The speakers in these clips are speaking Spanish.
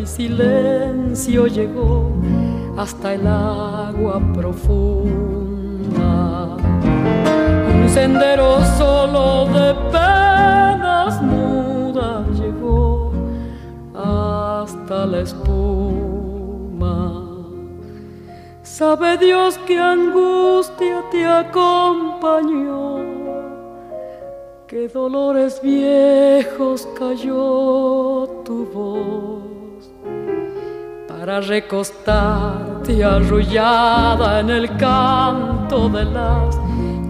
y silencio llegó hasta el agua profunda. Un sendero solo de penas mudas llegó hasta la espuma. Sabe Dios que angustia te acompañó, que dolores viejos cayó tu voz para recostarte arrullada en el canto de las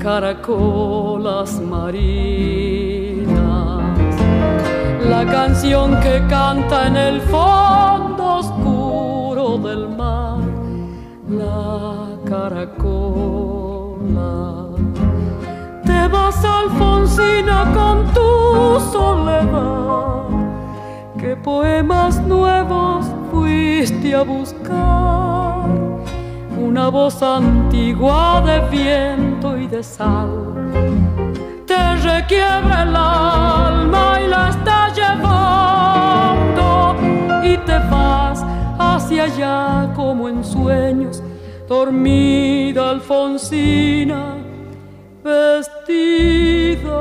caracolas marinas. La canción que canta en el fondo oscuro del mar la caracola. Te vas, Alfonsina, con tu soledad. ¿Qué poemas nuevos fuiste a buscar? Una voz antigua de viento y de sal. Te requiebra el alma y la está llevando y te vas hacia allá como en sueños, dormida Alfonsina, vestida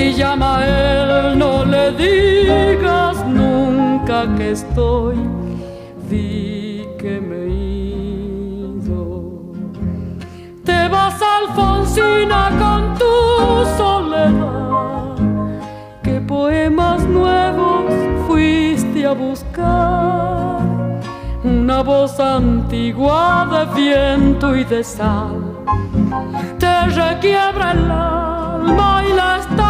Si llama a él, no le digas nunca que estoy, di que me ido. Te vas, Alfonsina, con tu soledad. ¿Qué poemas nuevos fuiste a buscar? Una voz antigua de viento y de sal te requiebra el alma y la está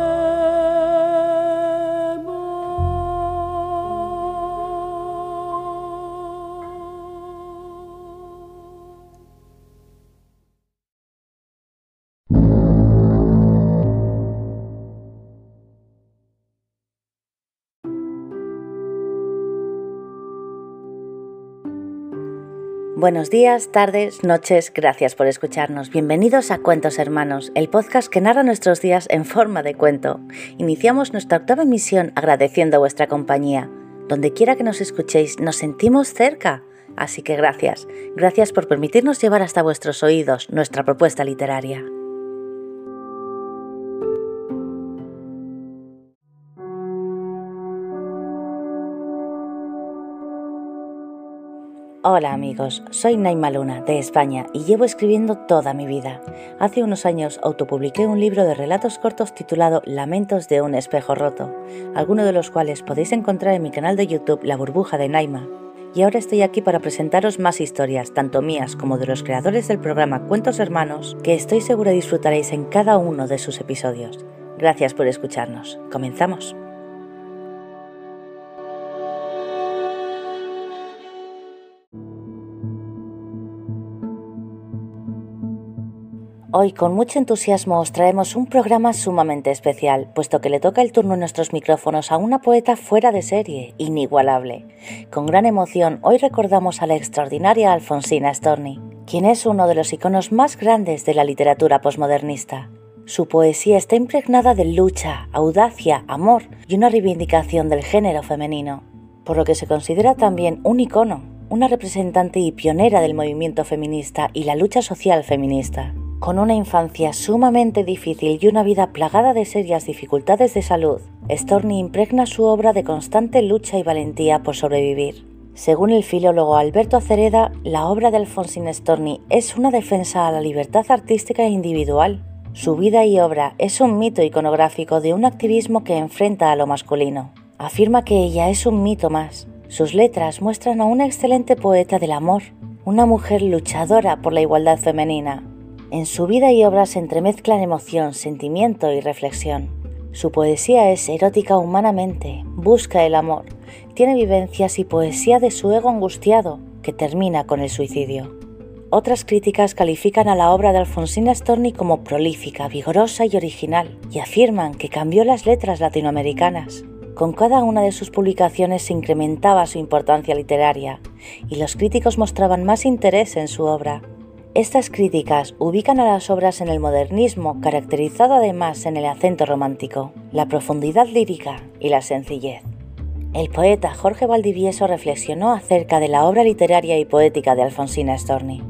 Buenos días, tardes, noches, gracias por escucharnos. Bienvenidos a Cuentos Hermanos, el podcast que narra nuestros días en forma de cuento. Iniciamos nuestra octava emisión agradeciendo vuestra compañía. Donde quiera que nos escuchéis, nos sentimos cerca. Así que gracias, gracias por permitirnos llevar hasta vuestros oídos nuestra propuesta literaria. Hola amigos, soy Naima Luna de España y llevo escribiendo toda mi vida. Hace unos años autopubliqué un libro de relatos cortos titulado Lamentos de un espejo roto, algunos de los cuales podéis encontrar en mi canal de YouTube La burbuja de Naima. Y ahora estoy aquí para presentaros más historias, tanto mías como de los creadores del programa Cuentos Hermanos, que estoy segura disfrutaréis en cada uno de sus episodios. Gracias por escucharnos. Comenzamos. Hoy con mucho entusiasmo os traemos un programa sumamente especial, puesto que le toca el turno en nuestros micrófonos a una poeta fuera de serie, inigualable. Con gran emoción hoy recordamos a la extraordinaria Alfonsina Storni, quien es uno de los iconos más grandes de la literatura posmodernista. Su poesía está impregnada de lucha, audacia, amor y una reivindicación del género femenino, por lo que se considera también un icono, una representante y pionera del movimiento feminista y la lucha social feminista. Con una infancia sumamente difícil y una vida plagada de serias dificultades de salud, Storni impregna su obra de constante lucha y valentía por sobrevivir. Según el filólogo Alberto Acereda, la obra de Alfonsín Storni es una defensa a la libertad artística e individual. Su vida y obra es un mito iconográfico de un activismo que enfrenta a lo masculino. Afirma que ella es un mito más. Sus letras muestran a una excelente poeta del amor, una mujer luchadora por la igualdad femenina, en su vida y obra se entremezclan emoción, sentimiento y reflexión. Su poesía es erótica humanamente, busca el amor, tiene vivencias y poesía de su ego angustiado, que termina con el suicidio. Otras críticas califican a la obra de Alfonsina Storni como prolífica, vigorosa y original, y afirman que cambió las letras latinoamericanas. Con cada una de sus publicaciones se incrementaba su importancia literaria, y los críticos mostraban más interés en su obra, estas críticas ubican a las obras en el modernismo, caracterizado además en el acento romántico, la profundidad lírica y la sencillez. El poeta Jorge Valdivieso reflexionó acerca de la obra literaria y poética de Alfonsina Storni.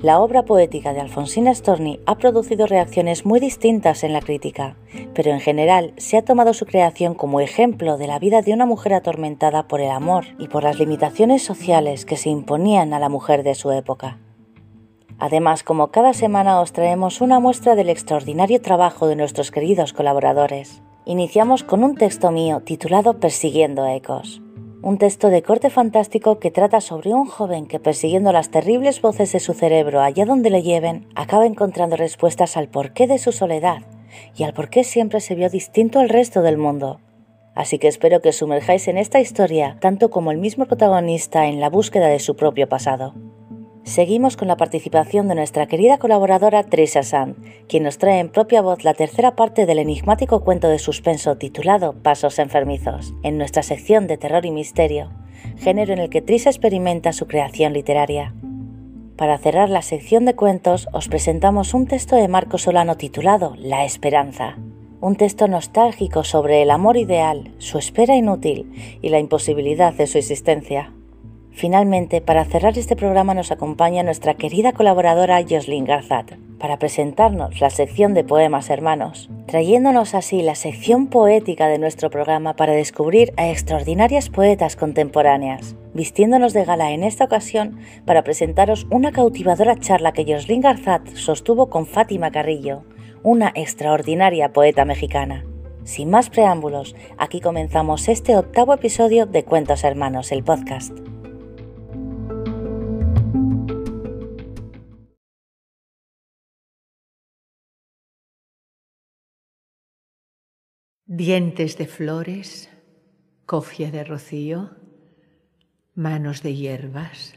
La obra poética de Alfonsina Storni ha producido reacciones muy distintas en la crítica, pero en general se ha tomado su creación como ejemplo de la vida de una mujer atormentada por el amor y por las limitaciones sociales que se imponían a la mujer de su época. Además, como cada semana os traemos una muestra del extraordinario trabajo de nuestros queridos colaboradores. Iniciamos con un texto mío titulado Persiguiendo ecos. Un texto de corte fantástico que trata sobre un joven que persiguiendo las terribles voces de su cerebro allá donde le lleven, acaba encontrando respuestas al porqué de su soledad y al por qué siempre se vio distinto al resto del mundo. Así que espero que sumerjáis en esta historia tanto como el mismo protagonista en la búsqueda de su propio pasado. Seguimos con la participación de nuestra querida colaboradora Teresa Sand, quien nos trae en propia voz la tercera parte del enigmático cuento de suspenso titulado Pasos enfermizos, en nuestra sección de terror y misterio, género en el que Trisa experimenta su creación literaria. Para cerrar la sección de cuentos, os presentamos un texto de Marco Solano titulado La Esperanza, un texto nostálgico sobre el amor ideal, su espera inútil y la imposibilidad de su existencia. Finalmente, para cerrar este programa nos acompaña nuestra querida colaboradora Jocelyn Garzat para presentarnos la sección de Poemas Hermanos, trayéndonos así la sección poética de nuestro programa para descubrir a extraordinarias poetas contemporáneas, vistiéndonos de gala en esta ocasión para presentaros una cautivadora charla que Jocelyn Garzat sostuvo con Fátima Carrillo, una extraordinaria poeta mexicana. Sin más preámbulos, aquí comenzamos este octavo episodio de Cuentos Hermanos, el podcast. Dientes de flores, cofia de rocío, manos de hierbas.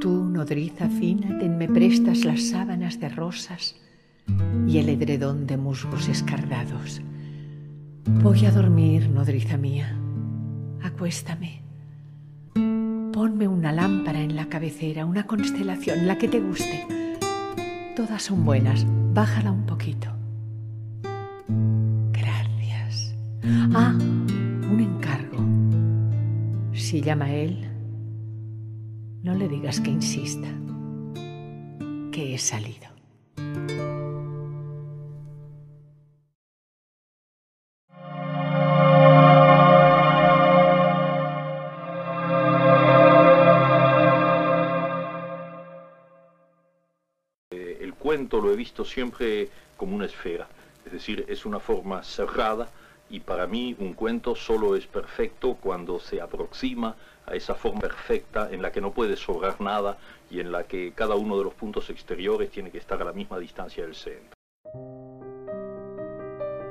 Tú, nodriza fina, me prestas las sábanas de rosas y el edredón de musgos escardados. Voy a dormir, nodriza mía. Acuéstame. Ponme una lámpara en la cabecera, una constelación, la que te guste. Todas son buenas, bájala un poquito. Si llama a él, no le digas que insista, que he salido. El cuento lo he visto siempre como una esfera, es decir, es una forma cerrada y para mí un cuento solo es perfecto cuando se aproxima a esa forma perfecta en la que no puede sobrar nada y en la que cada uno de los puntos exteriores tiene que estar a la misma distancia del centro.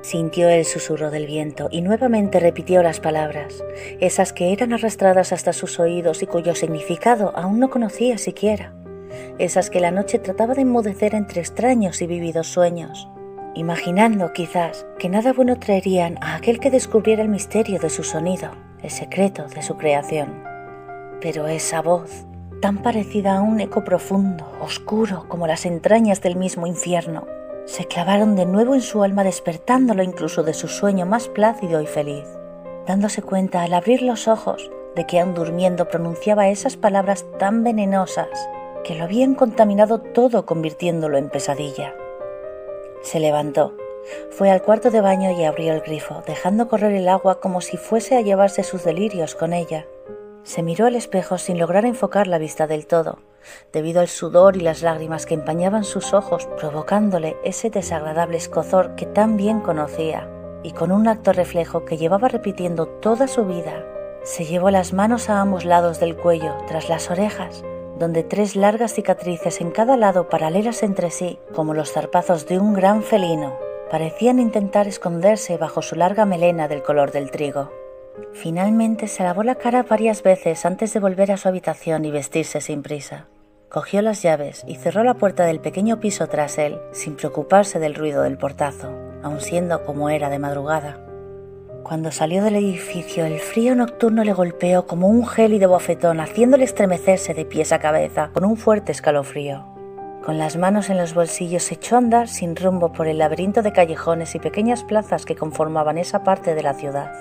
Sintió el susurro del viento y nuevamente repitió las palabras, esas que eran arrastradas hasta sus oídos y cuyo significado aún no conocía siquiera, esas que la noche trataba de enmudecer entre extraños y vividos sueños, imaginando quizás que nada bueno traerían a aquel que descubriera el misterio de su sonido, el secreto de su creación. Pero esa voz, tan parecida a un eco profundo, oscuro como las entrañas del mismo infierno, se clavaron de nuevo en su alma despertándolo incluso de su sueño más plácido y feliz, dándose cuenta al abrir los ojos de que aún durmiendo pronunciaba esas palabras tan venenosas que lo habían contaminado todo convirtiéndolo en pesadilla. Se levantó, fue al cuarto de baño y abrió el grifo, dejando correr el agua como si fuese a llevarse sus delirios con ella. Se miró al espejo sin lograr enfocar la vista del todo, debido al sudor y las lágrimas que empañaban sus ojos, provocándole ese desagradable escozor que tan bien conocía, y con un acto reflejo que llevaba repitiendo toda su vida, se llevó las manos a ambos lados del cuello, tras las orejas, donde tres largas cicatrices en cada lado paralelas entre sí, como los zarpazos de un gran felino, parecían intentar esconderse bajo su larga melena del color del trigo. Finalmente se lavó la cara varias veces antes de volver a su habitación y vestirse sin prisa. Cogió las llaves y cerró la puerta del pequeño piso tras él, sin preocuparse del ruido del portazo, aun siendo como era de madrugada. Cuando salió del edificio, el frío nocturno le golpeó como un gélido bofetón, haciéndole estremecerse de pies a cabeza con un fuerte escalofrío. Con las manos en los bolsillos se echó a andar sin rumbo por el laberinto de callejones y pequeñas plazas que conformaban esa parte de la ciudad.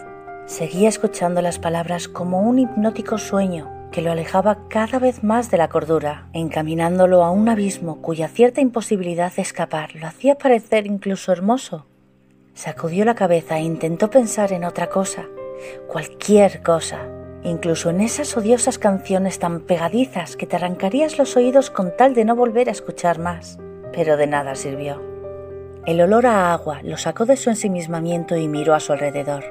Seguía escuchando las palabras como un hipnótico sueño que lo alejaba cada vez más de la cordura, encaminándolo a un abismo cuya cierta imposibilidad de escapar lo hacía parecer incluso hermoso. Sacudió la cabeza e intentó pensar en otra cosa, cualquier cosa, incluso en esas odiosas canciones tan pegadizas que te arrancarías los oídos con tal de no volver a escuchar más, pero de nada sirvió. El olor a agua lo sacó de su ensimismamiento y miró a su alrededor.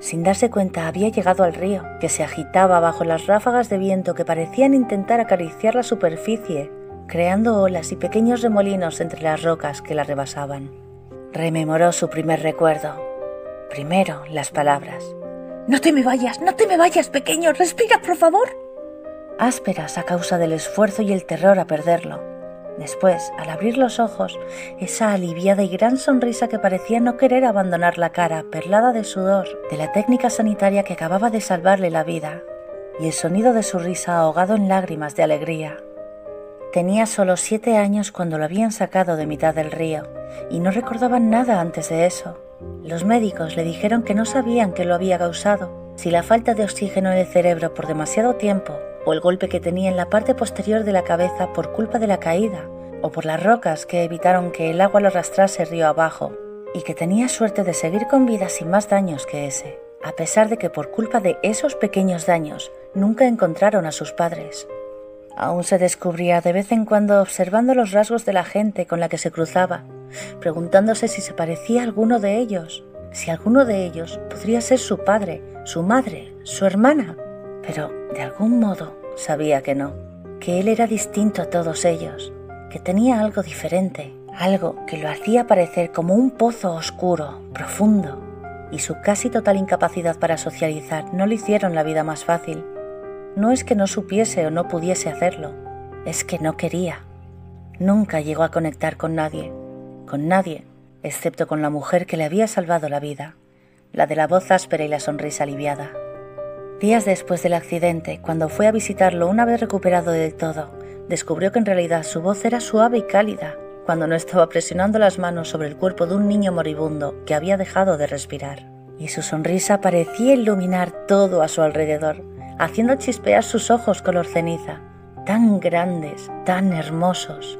Sin darse cuenta había llegado al río, que se agitaba bajo las ráfagas de viento que parecían intentar acariciar la superficie, creando olas y pequeños remolinos entre las rocas que la rebasaban. Rememoró su primer recuerdo. Primero las palabras. No te me vayas, no te me vayas, pequeño, respira, por favor. Ásperas a causa del esfuerzo y el terror a perderlo Después, al abrir los ojos, esa aliviada y gran sonrisa que parecía no querer abandonar la cara perlada de sudor de la técnica sanitaria que acababa de salvarle la vida, y el sonido de su risa ahogado en lágrimas de alegría. Tenía solo siete años cuando lo habían sacado de mitad del río, y no recordaban nada antes de eso. Los médicos le dijeron que no sabían qué lo había causado, si la falta de oxígeno en el cerebro por demasiado tiempo o el golpe que tenía en la parte posterior de la cabeza por culpa de la caída, o por las rocas que evitaron que el agua lo arrastrase río abajo, y que tenía suerte de seguir con vida sin más daños que ese, a pesar de que por culpa de esos pequeños daños nunca encontraron a sus padres. Aún se descubría de vez en cuando observando los rasgos de la gente con la que se cruzaba, preguntándose si se parecía a alguno de ellos, si alguno de ellos podría ser su padre, su madre, su hermana. Pero, de algún modo, sabía que no, que él era distinto a todos ellos, que tenía algo diferente, algo que lo hacía parecer como un pozo oscuro, profundo, y su casi total incapacidad para socializar no le hicieron la vida más fácil. No es que no supiese o no pudiese hacerlo, es que no quería. Nunca llegó a conectar con nadie, con nadie, excepto con la mujer que le había salvado la vida, la de la voz áspera y la sonrisa aliviada. Días después del accidente, cuando fue a visitarlo una vez recuperado del todo, descubrió que en realidad su voz era suave y cálida, cuando no estaba presionando las manos sobre el cuerpo de un niño moribundo que había dejado de respirar. Y su sonrisa parecía iluminar todo a su alrededor, haciendo chispear sus ojos color ceniza, tan grandes, tan hermosos.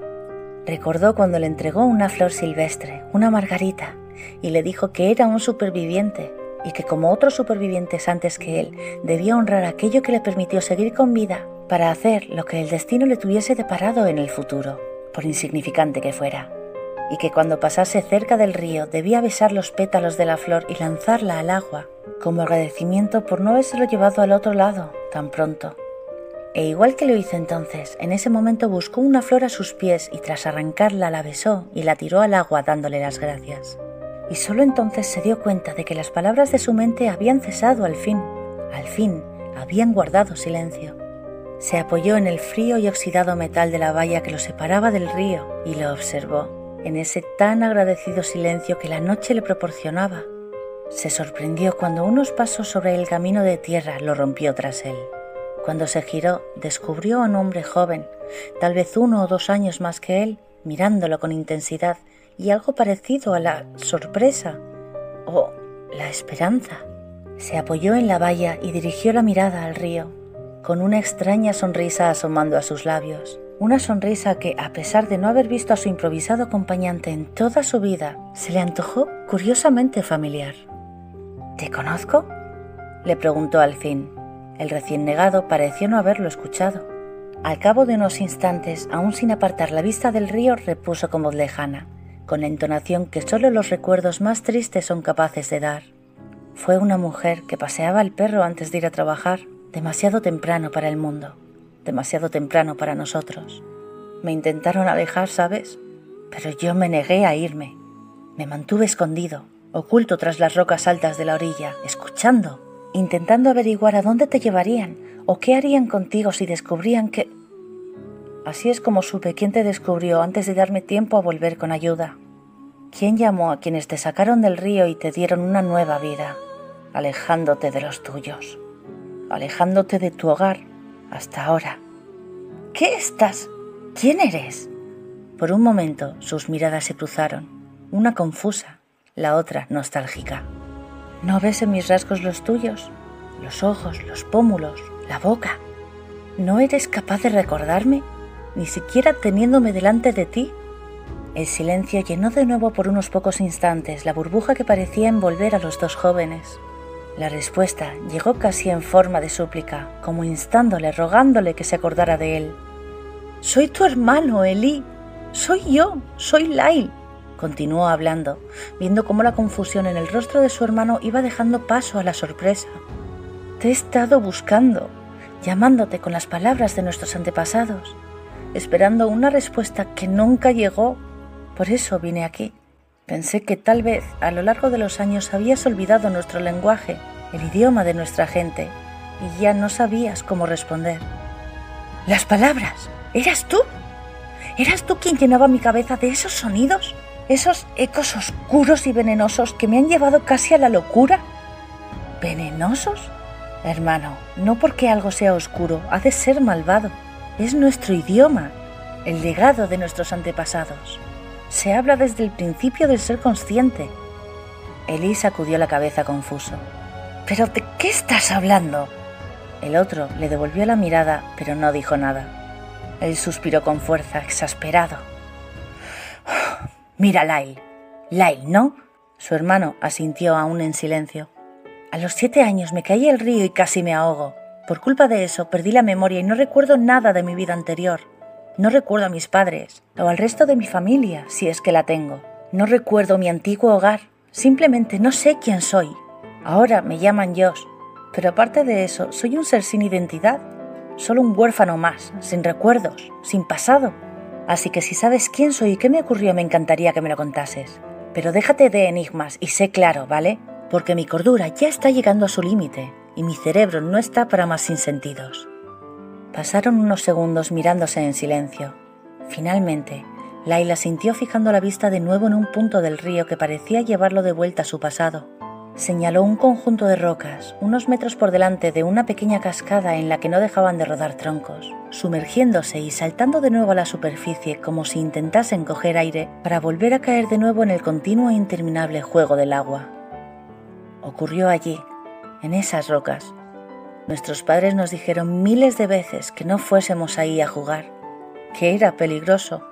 Recordó cuando le entregó una flor silvestre, una margarita, y le dijo que era un superviviente y que como otros supervivientes antes que él, debía honrar aquello que le permitió seguir con vida para hacer lo que el destino le tuviese deparado en el futuro, por insignificante que fuera. Y que cuando pasase cerca del río debía besar los pétalos de la flor y lanzarla al agua, como agradecimiento por no habérselo llevado al otro lado tan pronto. E igual que lo hizo entonces, en ese momento buscó una flor a sus pies y tras arrancarla la besó y la tiró al agua dándole las gracias. Y solo entonces se dio cuenta de que las palabras de su mente habían cesado al fin, al fin habían guardado silencio. Se apoyó en el frío y oxidado metal de la valla que lo separaba del río y lo observó, en ese tan agradecido silencio que la noche le proporcionaba. Se sorprendió cuando unos pasos sobre el camino de tierra lo rompió tras él. Cuando se giró, descubrió a un hombre joven, tal vez uno o dos años más que él, mirándolo con intensidad y algo parecido a la sorpresa o la esperanza. Se apoyó en la valla y dirigió la mirada al río, con una extraña sonrisa asomando a sus labios. Una sonrisa que, a pesar de no haber visto a su improvisado acompañante en toda su vida, se le antojó curiosamente familiar. ¿Te conozco? le preguntó al fin. El recién negado pareció no haberlo escuchado. Al cabo de unos instantes, aún sin apartar la vista del río, repuso con voz lejana, con la entonación que solo los recuerdos más tristes son capaces de dar. Fue una mujer que paseaba al perro antes de ir a trabajar, demasiado temprano para el mundo, demasiado temprano para nosotros. Me intentaron alejar, ¿sabes? Pero yo me negué a irme. Me mantuve escondido, oculto tras las rocas altas de la orilla, escuchando intentando averiguar a dónde te llevarían o qué harían contigo si descubrían que... Así es como supe quién te descubrió antes de darme tiempo a volver con ayuda. ¿Quién llamó a quienes te sacaron del río y te dieron una nueva vida, alejándote de los tuyos, alejándote de tu hogar hasta ahora? ¿Qué estás? ¿Quién eres? Por un momento sus miradas se cruzaron, una confusa, la otra nostálgica. ¿No ves en mis rasgos los tuyos? Los ojos, los pómulos, la boca. ¿No eres capaz de recordarme? Ni siquiera teniéndome delante de ti. El silencio llenó de nuevo por unos pocos instantes la burbuja que parecía envolver a los dos jóvenes. La respuesta llegó casi en forma de súplica, como instándole, rogándole que se acordara de él. Soy tu hermano, Eli. Soy yo, soy Lail. Continuó hablando, viendo cómo la confusión en el rostro de su hermano iba dejando paso a la sorpresa. Te he estado buscando, llamándote con las palabras de nuestros antepasados, esperando una respuesta que nunca llegó. Por eso vine aquí. Pensé que tal vez a lo largo de los años habías olvidado nuestro lenguaje, el idioma de nuestra gente, y ya no sabías cómo responder. Las palabras. ¿Eras tú? ¿Eras tú quien llenaba mi cabeza de esos sonidos? esos ecos oscuros y venenosos que me han llevado casi a la locura. ¿Venenosos? Hermano, no porque algo sea oscuro ha de ser malvado. Es nuestro idioma, el legado de nuestros antepasados. Se habla desde el principio del ser consciente. Elí sacudió la cabeza confuso. ¿Pero de qué estás hablando? El otro le devolvió la mirada, pero no dijo nada. Él suspiró con fuerza, exasperado. Mira, Lyle. Lyle, ¿no? Su hermano asintió aún en silencio. A los siete años me caí al río y casi me ahogo. Por culpa de eso perdí la memoria y no recuerdo nada de mi vida anterior. No recuerdo a mis padres o al resto de mi familia, si es que la tengo. No recuerdo mi antiguo hogar. Simplemente no sé quién soy. Ahora me llaman Josh, pero aparte de eso, soy un ser sin identidad. Solo un huérfano más, sin recuerdos, sin pasado. Así que si sabes quién soy y qué me ocurrió, me encantaría que me lo contases. Pero déjate de enigmas y sé claro, ¿vale? Porque mi cordura ya está llegando a su límite y mi cerebro no está para más sinsentidos. Pasaron unos segundos mirándose en silencio. Finalmente, Laila sintió fijando la vista de nuevo en un punto del río que parecía llevarlo de vuelta a su pasado señaló un conjunto de rocas, unos metros por delante de una pequeña cascada en la que no dejaban de rodar troncos, sumergiéndose y saltando de nuevo a la superficie como si intentasen coger aire para volver a caer de nuevo en el continuo e interminable juego del agua. Ocurrió allí, en esas rocas. Nuestros padres nos dijeron miles de veces que no fuésemos ahí a jugar, que era peligroso,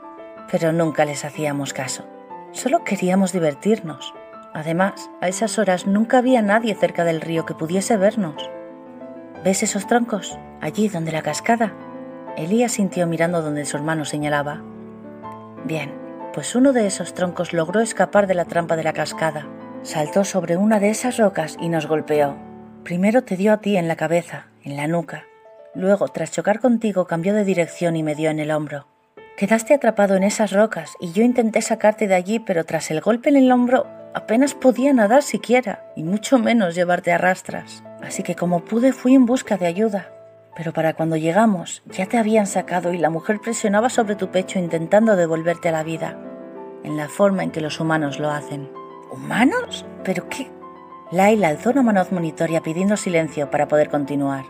pero nunca les hacíamos caso. Solo queríamos divertirnos Además, a esas horas nunca había nadie cerca del río que pudiese vernos. ¿Ves esos troncos? Allí donde la cascada. Elías sintió mirando donde su hermano señalaba. Bien, pues uno de esos troncos logró escapar de la trampa de la cascada. Saltó sobre una de esas rocas y nos golpeó. Primero te dio a ti en la cabeza, en la nuca. Luego, tras chocar contigo, cambió de dirección y me dio en el hombro. Quedaste atrapado en esas rocas y yo intenté sacarte de allí, pero tras el golpe en el hombro apenas podía nadar siquiera, y mucho menos llevarte a rastras. Así que como pude fui en busca de ayuda. Pero para cuando llegamos ya te habían sacado y la mujer presionaba sobre tu pecho intentando devolverte a la vida, en la forma en que los humanos lo hacen. ¿Humanos? ¿Pero qué? Laila alzó una mano admonitoria pidiendo silencio para poder continuar.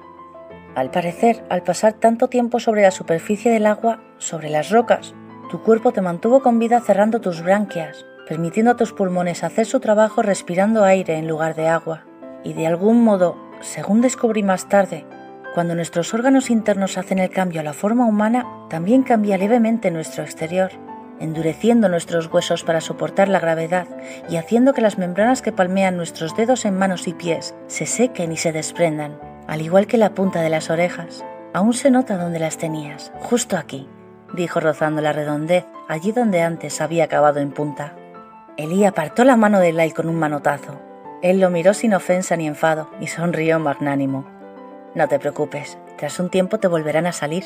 Al parecer, al pasar tanto tiempo sobre la superficie del agua, sobre las rocas, tu cuerpo te mantuvo con vida cerrando tus branquias, permitiendo a tus pulmones hacer su trabajo respirando aire en lugar de agua. Y de algún modo, según descubrí más tarde, cuando nuestros órganos internos hacen el cambio a la forma humana, también cambia levemente nuestro exterior, endureciendo nuestros huesos para soportar la gravedad y haciendo que las membranas que palmean nuestros dedos en manos y pies se sequen y se desprendan, al igual que la punta de las orejas. Aún se nota donde las tenías, justo aquí, dijo rozando la redondez, allí donde antes había acabado en punta. Elí apartó la mano de Lai con un manotazo. Él lo miró sin ofensa ni enfado y sonrió magnánimo. No te preocupes, tras un tiempo te volverán a salir.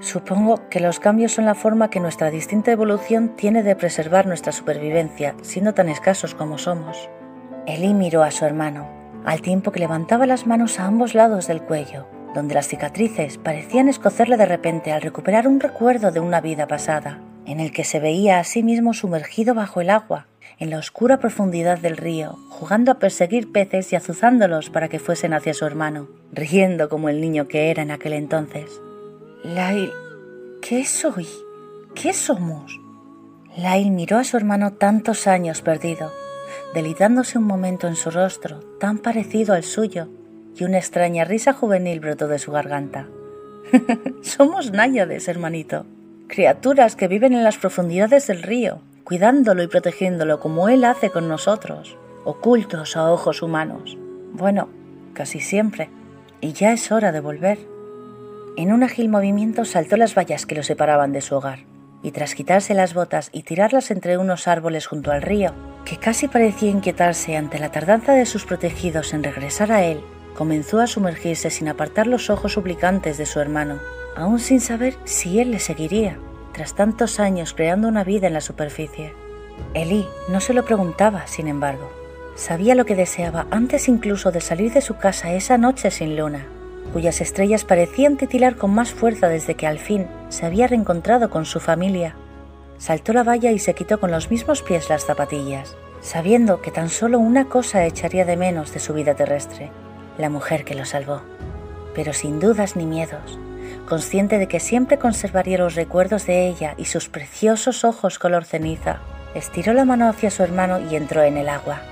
Supongo que los cambios son la forma que nuestra distinta evolución tiene de preservar nuestra supervivencia, siendo tan escasos como somos. Elí miró a su hermano, al tiempo que levantaba las manos a ambos lados del cuello, donde las cicatrices parecían escocerle de repente al recuperar un recuerdo de una vida pasada, en el que se veía a sí mismo sumergido bajo el agua, en la oscura profundidad del río, jugando a perseguir peces y azuzándolos para que fuesen hacia su hermano, riendo como el niño que era en aquel entonces. Lail, ¿qué soy? ¿Qué somos? Lail miró a su hermano tantos años perdido, delitándose un momento en su rostro, tan parecido al suyo, y una extraña risa juvenil brotó de su garganta. Somos náyades, hermanito, criaturas que viven en las profundidades del río, cuidándolo y protegiéndolo como Él hace con nosotros, ocultos a ojos humanos. Bueno, casi siempre. Y ya es hora de volver. En un ágil movimiento saltó las vallas que lo separaban de su hogar, y tras quitarse las botas y tirarlas entre unos árboles junto al río, que casi parecía inquietarse ante la tardanza de sus protegidos en regresar a él, comenzó a sumergirse sin apartar los ojos suplicantes de su hermano, aún sin saber si él le seguiría, tras tantos años creando una vida en la superficie. Elí no se lo preguntaba, sin embargo. Sabía lo que deseaba antes incluso de salir de su casa esa noche sin luna, cuyas estrellas parecían titilar con más fuerza desde que al fin se había reencontrado con su familia. Saltó la valla y se quitó con los mismos pies las zapatillas, sabiendo que tan solo una cosa echaría de menos de su vida terrestre, la mujer que lo salvó. Pero sin dudas ni miedos, consciente de que siempre conservaría los recuerdos de ella y sus preciosos ojos color ceniza, estiró la mano hacia su hermano y entró en el agua.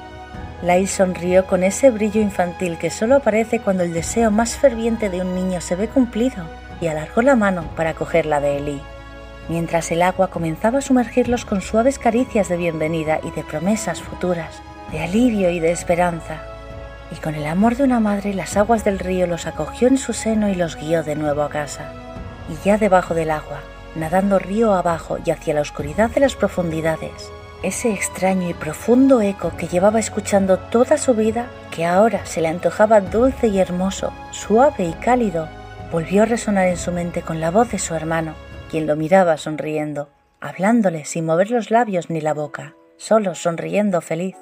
Lai sonrió con ese brillo infantil que solo aparece cuando el deseo más ferviente de un niño se ve cumplido y alargó la mano para cogerla de Eli. Mientras el agua comenzaba a sumergirlos con suaves caricias de bienvenida y de promesas futuras, de alivio y de esperanza, y con el amor de una madre las aguas del río los acogió en su seno y los guió de nuevo a casa. Y ya debajo del agua, nadando río abajo y hacia la oscuridad de las profundidades, ese extraño y profundo eco que llevaba escuchando toda su vida, que ahora se le antojaba dulce y hermoso, suave y cálido, volvió a resonar en su mente con la voz de su hermano, quien lo miraba sonriendo, hablándole sin mover los labios ni la boca, solo sonriendo feliz.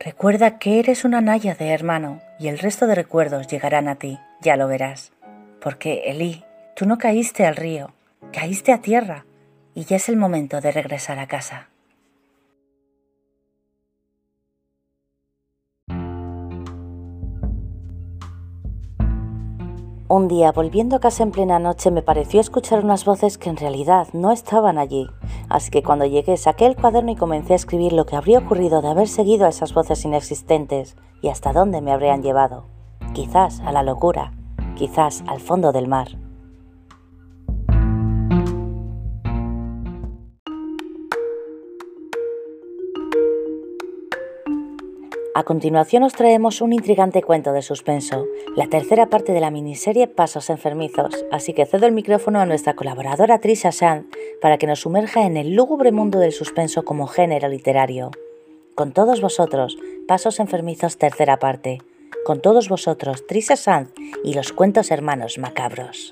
Recuerda que eres una naya de hermano y el resto de recuerdos llegarán a ti, ya lo verás. Porque, Elí, tú no caíste al río, caíste a tierra y ya es el momento de regresar a casa. Un día, volviendo a casa en plena noche, me pareció escuchar unas voces que en realidad no estaban allí. Así que cuando llegué saqué el cuaderno y comencé a escribir lo que habría ocurrido de haber seguido a esas voces inexistentes y hasta dónde me habrían llevado. Quizás a la locura, quizás al fondo del mar. A continuación os traemos un intrigante cuento de suspenso, la tercera parte de la miniserie Pasos enfermizos, así que cedo el micrófono a nuestra colaboradora Trisha Sand para que nos sumerja en el lúgubre mundo del suspenso como género literario. Con todos vosotros, Pasos enfermizos tercera parte. Con todos vosotros, Trisha Sand y los cuentos hermanos macabros.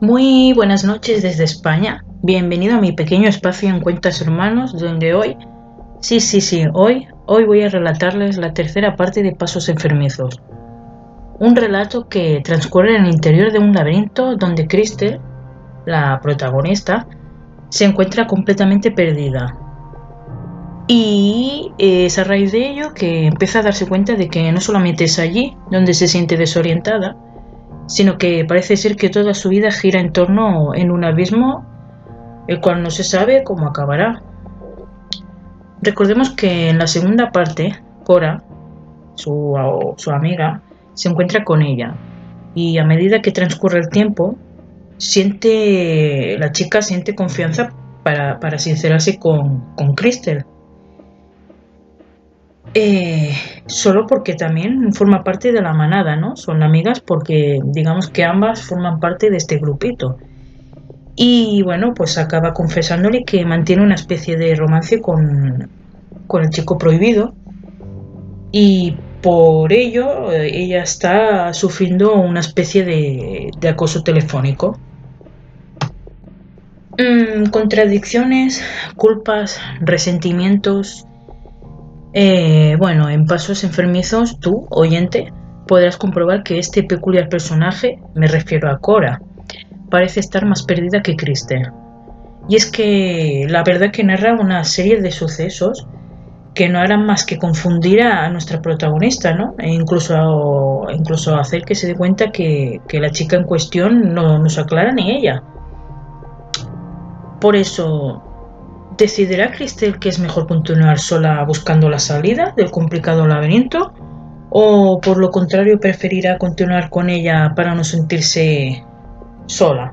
Muy buenas noches desde España. Bienvenido a mi pequeño espacio en Cuentas Hermanos, donde hoy, sí, sí, sí, hoy, hoy voy a relatarles la tercera parte de Pasos Enfermizos. Un relato que transcurre en el interior de un laberinto donde Crystal, la protagonista, se encuentra completamente perdida. Y es a raíz de ello que empieza a darse cuenta de que no solamente es allí donde se siente desorientada, sino que parece ser que toda su vida gira en torno en un abismo el cual no se sabe cómo acabará. Recordemos que en la segunda parte, Cora, su, su amiga, se encuentra con ella y a medida que transcurre el tiempo, siente, la chica siente confianza para, para sincerarse con, con Crystal eh, solo porque también forma parte de la manada, ¿no? Son amigas porque digamos que ambas forman parte de este grupito. Y bueno, pues acaba confesándole que mantiene una especie de romance con, con el chico prohibido. Y por ello eh, ella está sufriendo una especie de, de acoso telefónico. Mm, contradicciones, culpas, resentimientos eh, bueno, en Pasos Enfermizos, tú, oyente, podrás comprobar que este peculiar personaje, me refiero a Cora, parece estar más perdida que Kristen. Y es que la verdad que narra una serie de sucesos que no harán más que confundir a nuestra protagonista, ¿no? E incluso, incluso hacer que se dé cuenta que, que la chica en cuestión no nos aclara ni ella. Por eso, ¿Decidirá Cristel que es mejor continuar sola buscando la salida del complicado laberinto? ¿O por lo contrario preferirá continuar con ella para no sentirse sola?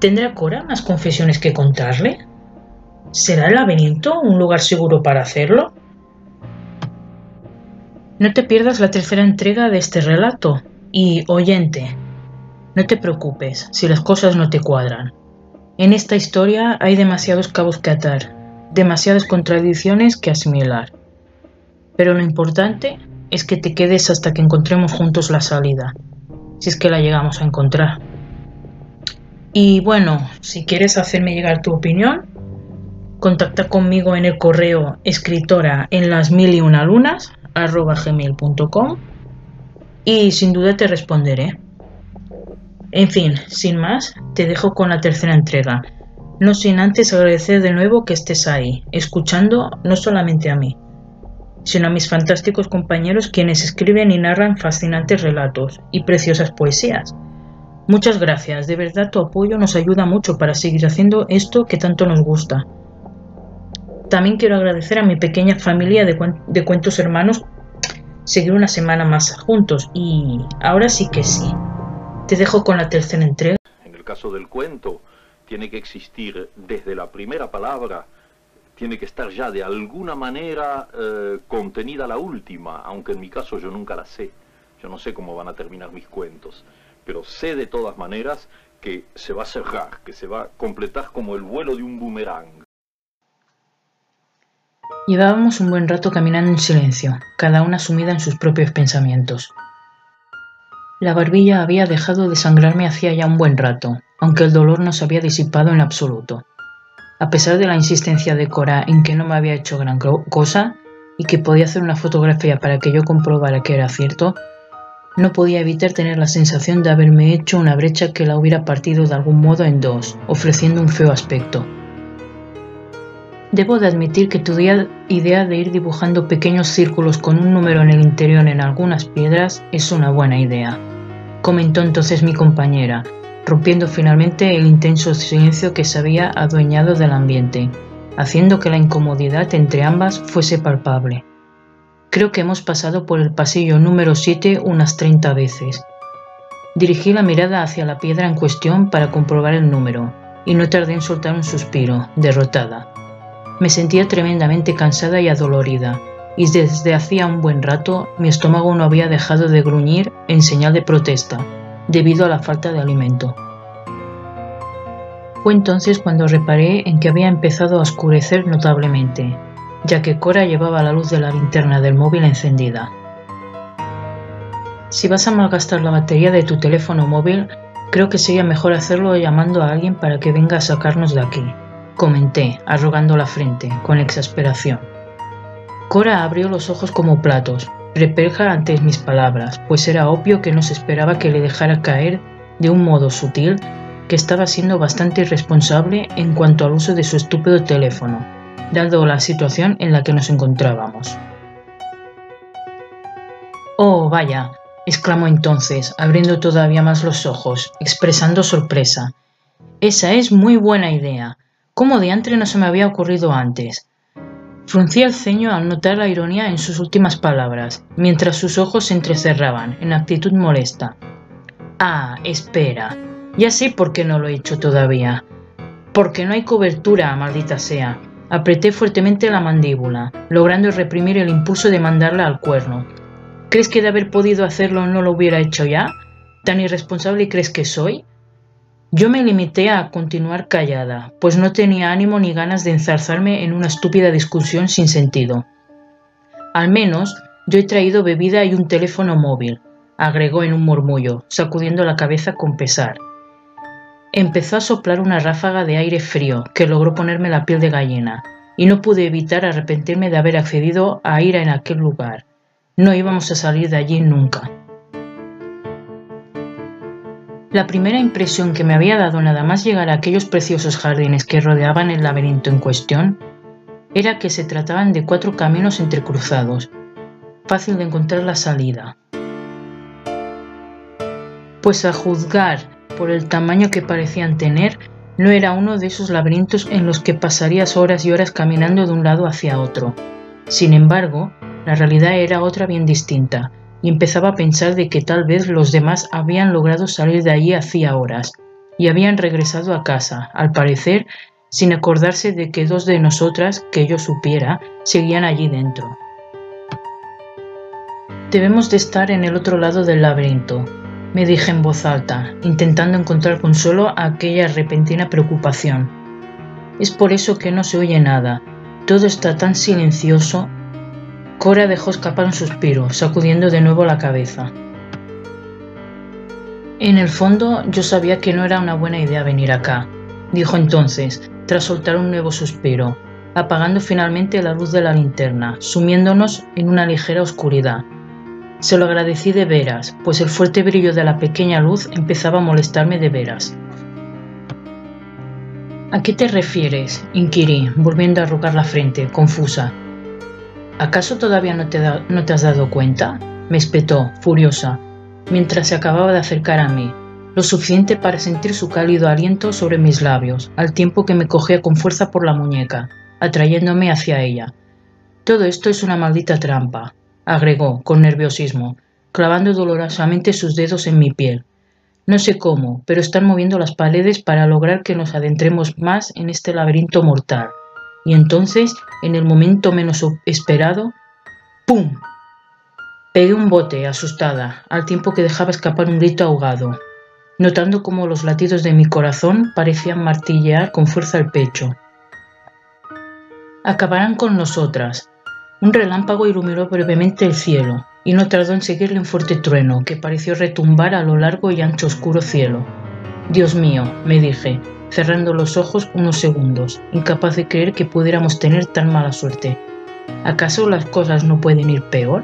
¿Tendrá Cora más confesiones que contarle? ¿Será el laberinto un lugar seguro para hacerlo? No te pierdas la tercera entrega de este relato y, oyente, no te preocupes si las cosas no te cuadran. En esta historia hay demasiados cabos que atar, demasiadas contradicciones que asimilar. Pero lo importante es que te quedes hasta que encontremos juntos la salida, si es que la llegamos a encontrar. Y bueno, si quieres hacerme llegar tu opinión, contacta conmigo en el correo escritora en las mil y una lunas gmail.com y sin duda te responderé. En fin, sin más, te dejo con la tercera entrega. No sin antes agradecer de nuevo que estés ahí, escuchando no solamente a mí, sino a mis fantásticos compañeros quienes escriben y narran fascinantes relatos y preciosas poesías. Muchas gracias, de verdad tu apoyo nos ayuda mucho para seguir haciendo esto que tanto nos gusta. También quiero agradecer a mi pequeña familia de, de cuentos hermanos seguir una semana más juntos y ahora sí que sí. Te dejo con la tercera entrega. En el caso del cuento, tiene que existir desde la primera palabra, tiene que estar ya de alguna manera eh, contenida la última, aunque en mi caso yo nunca la sé. Yo no sé cómo van a terminar mis cuentos, pero sé de todas maneras que se va a cerrar, que se va a completar como el vuelo de un boomerang. Llevábamos un buen rato caminando en silencio, cada una sumida en sus propios pensamientos. La barbilla había dejado de sangrarme hacía ya un buen rato, aunque el dolor no se había disipado en absoluto. A pesar de la insistencia de Cora en que no me había hecho gran cosa y que podía hacer una fotografía para que yo comprobara que era cierto, no podía evitar tener la sensación de haberme hecho una brecha que la hubiera partido de algún modo en dos, ofreciendo un feo aspecto. Debo de admitir que tu idea de ir dibujando pequeños círculos con un número en el interior en algunas piedras es una buena idea comentó entonces mi compañera, rompiendo finalmente el intenso silencio que se había adueñado del ambiente, haciendo que la incomodidad entre ambas fuese palpable. Creo que hemos pasado por el pasillo número 7 unas 30 veces, Dirigí la mirada hacia la piedra en cuestión para comprobar el número, y no tardé en soltar un suspiro, derrotada. Me sentía tremendamente cansada y adolorida, y desde hacía un buen rato mi estómago no había dejado de gruñir en señal de protesta, debido a la falta de alimento. Fue entonces cuando reparé en que había empezado a oscurecer notablemente, ya que Cora llevaba la luz de la linterna del móvil encendida. Si vas a malgastar la batería de tu teléfono móvil, creo que sería mejor hacerlo llamando a alguien para que venga a sacarnos de aquí, comenté, arrugando la frente, con exasperación. Cora abrió los ojos como platos, perpleja ante mis palabras, pues era obvio que no se esperaba que le dejara caer de un modo sutil que estaba siendo bastante irresponsable en cuanto al uso de su estúpido teléfono, dado la situación en la que nos encontrábamos. Oh, vaya, exclamó entonces, abriendo todavía más los ojos, expresando sorpresa. Esa es muy buena idea. ¿Cómo diantre no se me había ocurrido antes? Fruncía el ceño al notar la ironía en sus últimas palabras, mientras sus ojos se entrecerraban, en actitud molesta. Ah, espera. Ya sé por qué no lo he hecho todavía. Porque no hay cobertura, maldita sea. Apreté fuertemente la mandíbula, logrando reprimir el impulso de mandarla al cuerno. ¿Crees que de haber podido hacerlo no lo hubiera hecho ya? ¿Tan irresponsable crees que soy? Yo me limité a continuar callada, pues no tenía ánimo ni ganas de enzarzarme en una estúpida discusión sin sentido. Al menos yo he traído bebida y un teléfono móvil, agregó en un murmullo, sacudiendo la cabeza con pesar. Empezó a soplar una ráfaga de aire frío que logró ponerme la piel de gallina, y no pude evitar arrepentirme de haber accedido a ir en aquel lugar. No íbamos a salir de allí nunca. La primera impresión que me había dado nada más llegar a aquellos preciosos jardines que rodeaban el laberinto en cuestión era que se trataban de cuatro caminos entrecruzados, fácil de encontrar la salida. Pues a juzgar por el tamaño que parecían tener, no era uno de esos laberintos en los que pasarías horas y horas caminando de un lado hacia otro. Sin embargo, la realidad era otra bien distinta, y empezaba a pensar de que tal vez los demás habían logrado salir de allí hacía horas y habían regresado a casa, al parecer sin acordarse de que dos de nosotras, que yo supiera, seguían allí dentro. Debemos de estar en el otro lado del laberinto, me dije en voz alta, intentando encontrar consuelo a aquella repentina preocupación. Es por eso que no se oye nada, todo está tan silencioso Cora dejó escapar un suspiro, sacudiendo de nuevo la cabeza. En el fondo yo sabía que no era una buena idea venir acá, dijo entonces, tras soltar un nuevo suspiro, apagando finalmente la luz de la linterna, sumiéndonos en una ligera oscuridad. Se lo agradecí de veras, pues el fuerte brillo de la pequeña luz empezaba a molestarme de veras. ¿A qué te refieres? inquirí, volviendo a arrugar la frente, confusa. ¿Acaso todavía no te, no te has dado cuenta? me espetó, furiosa, mientras se acababa de acercar a mí, lo suficiente para sentir su cálido aliento sobre mis labios, al tiempo que me cogía con fuerza por la muñeca, atrayéndome hacia ella. Todo esto es una maldita trampa, agregó, con nerviosismo, clavando dolorosamente sus dedos en mi piel. No sé cómo, pero están moviendo las paredes para lograr que nos adentremos más en este laberinto mortal. Y entonces, en el momento menos esperado, ¡pum! Pegué un bote, asustada, al tiempo que dejaba escapar un grito ahogado, notando cómo los latidos de mi corazón parecían martillear con fuerza el pecho. Acabarán con nosotras. Un relámpago iluminó brevemente el cielo, y no tardó en seguirle un fuerte trueno que pareció retumbar a lo largo y ancho oscuro cielo. Dios mío, me dije, cerrando los ojos unos segundos, incapaz de creer que pudiéramos tener tan mala suerte. ¿Acaso las cosas no pueden ir peor?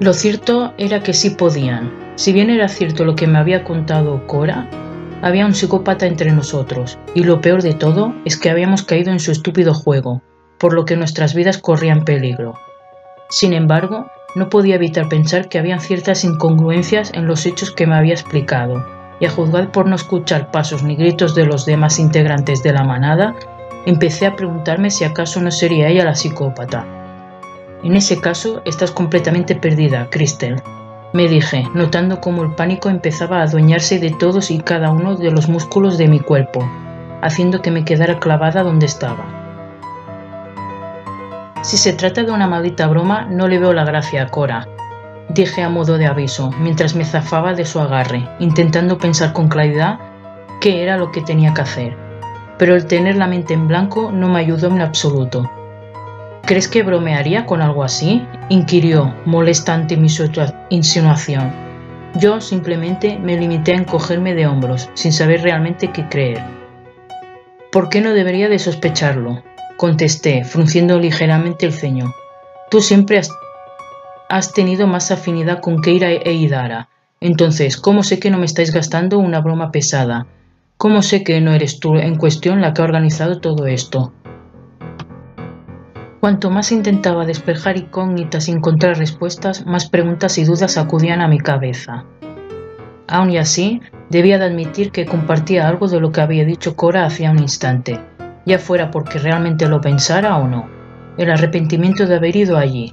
Lo cierto era que sí podían. Si bien era cierto lo que me había contado Cora, había un psicópata entre nosotros, y lo peor de todo es que habíamos caído en su estúpido juego, por lo que nuestras vidas corrían peligro. Sin embargo, no podía evitar pensar que habían ciertas incongruencias en los hechos que me había explicado, y a juzgar por no escuchar pasos ni gritos de los demás integrantes de la manada, empecé a preguntarme si acaso no sería ella la psicópata. En ese caso, estás completamente perdida, Crystal, me dije, notando cómo el pánico empezaba a adueñarse de todos y cada uno de los músculos de mi cuerpo, haciendo que me quedara clavada donde estaba. Si se trata de una maldita broma, no le veo la gracia a Cora, dije a modo de aviso, mientras me zafaba de su agarre, intentando pensar con claridad qué era lo que tenía que hacer. Pero el tener la mente en blanco no me ayudó en absoluto. ¿Crees que bromearía con algo así? inquirió, molesta ante mi insinuación. Yo simplemente me limité a encogerme de hombros, sin saber realmente qué creer. ¿Por qué no debería de sospecharlo? contesté, frunciendo ligeramente el ceño. Tú siempre has, has tenido más afinidad con Keira e Idara. Entonces, ¿cómo sé que no me estáis gastando una broma pesada? ¿Cómo sé que no eres tú en cuestión la que ha organizado todo esto? Cuanto más intentaba despejar incógnitas y encontrar respuestas, más preguntas y dudas acudían a mi cabeza. Aun y así, debía de admitir que compartía algo de lo que había dicho Cora hacía un instante, ya fuera porque realmente lo pensara o no, el arrepentimiento de haber ido allí.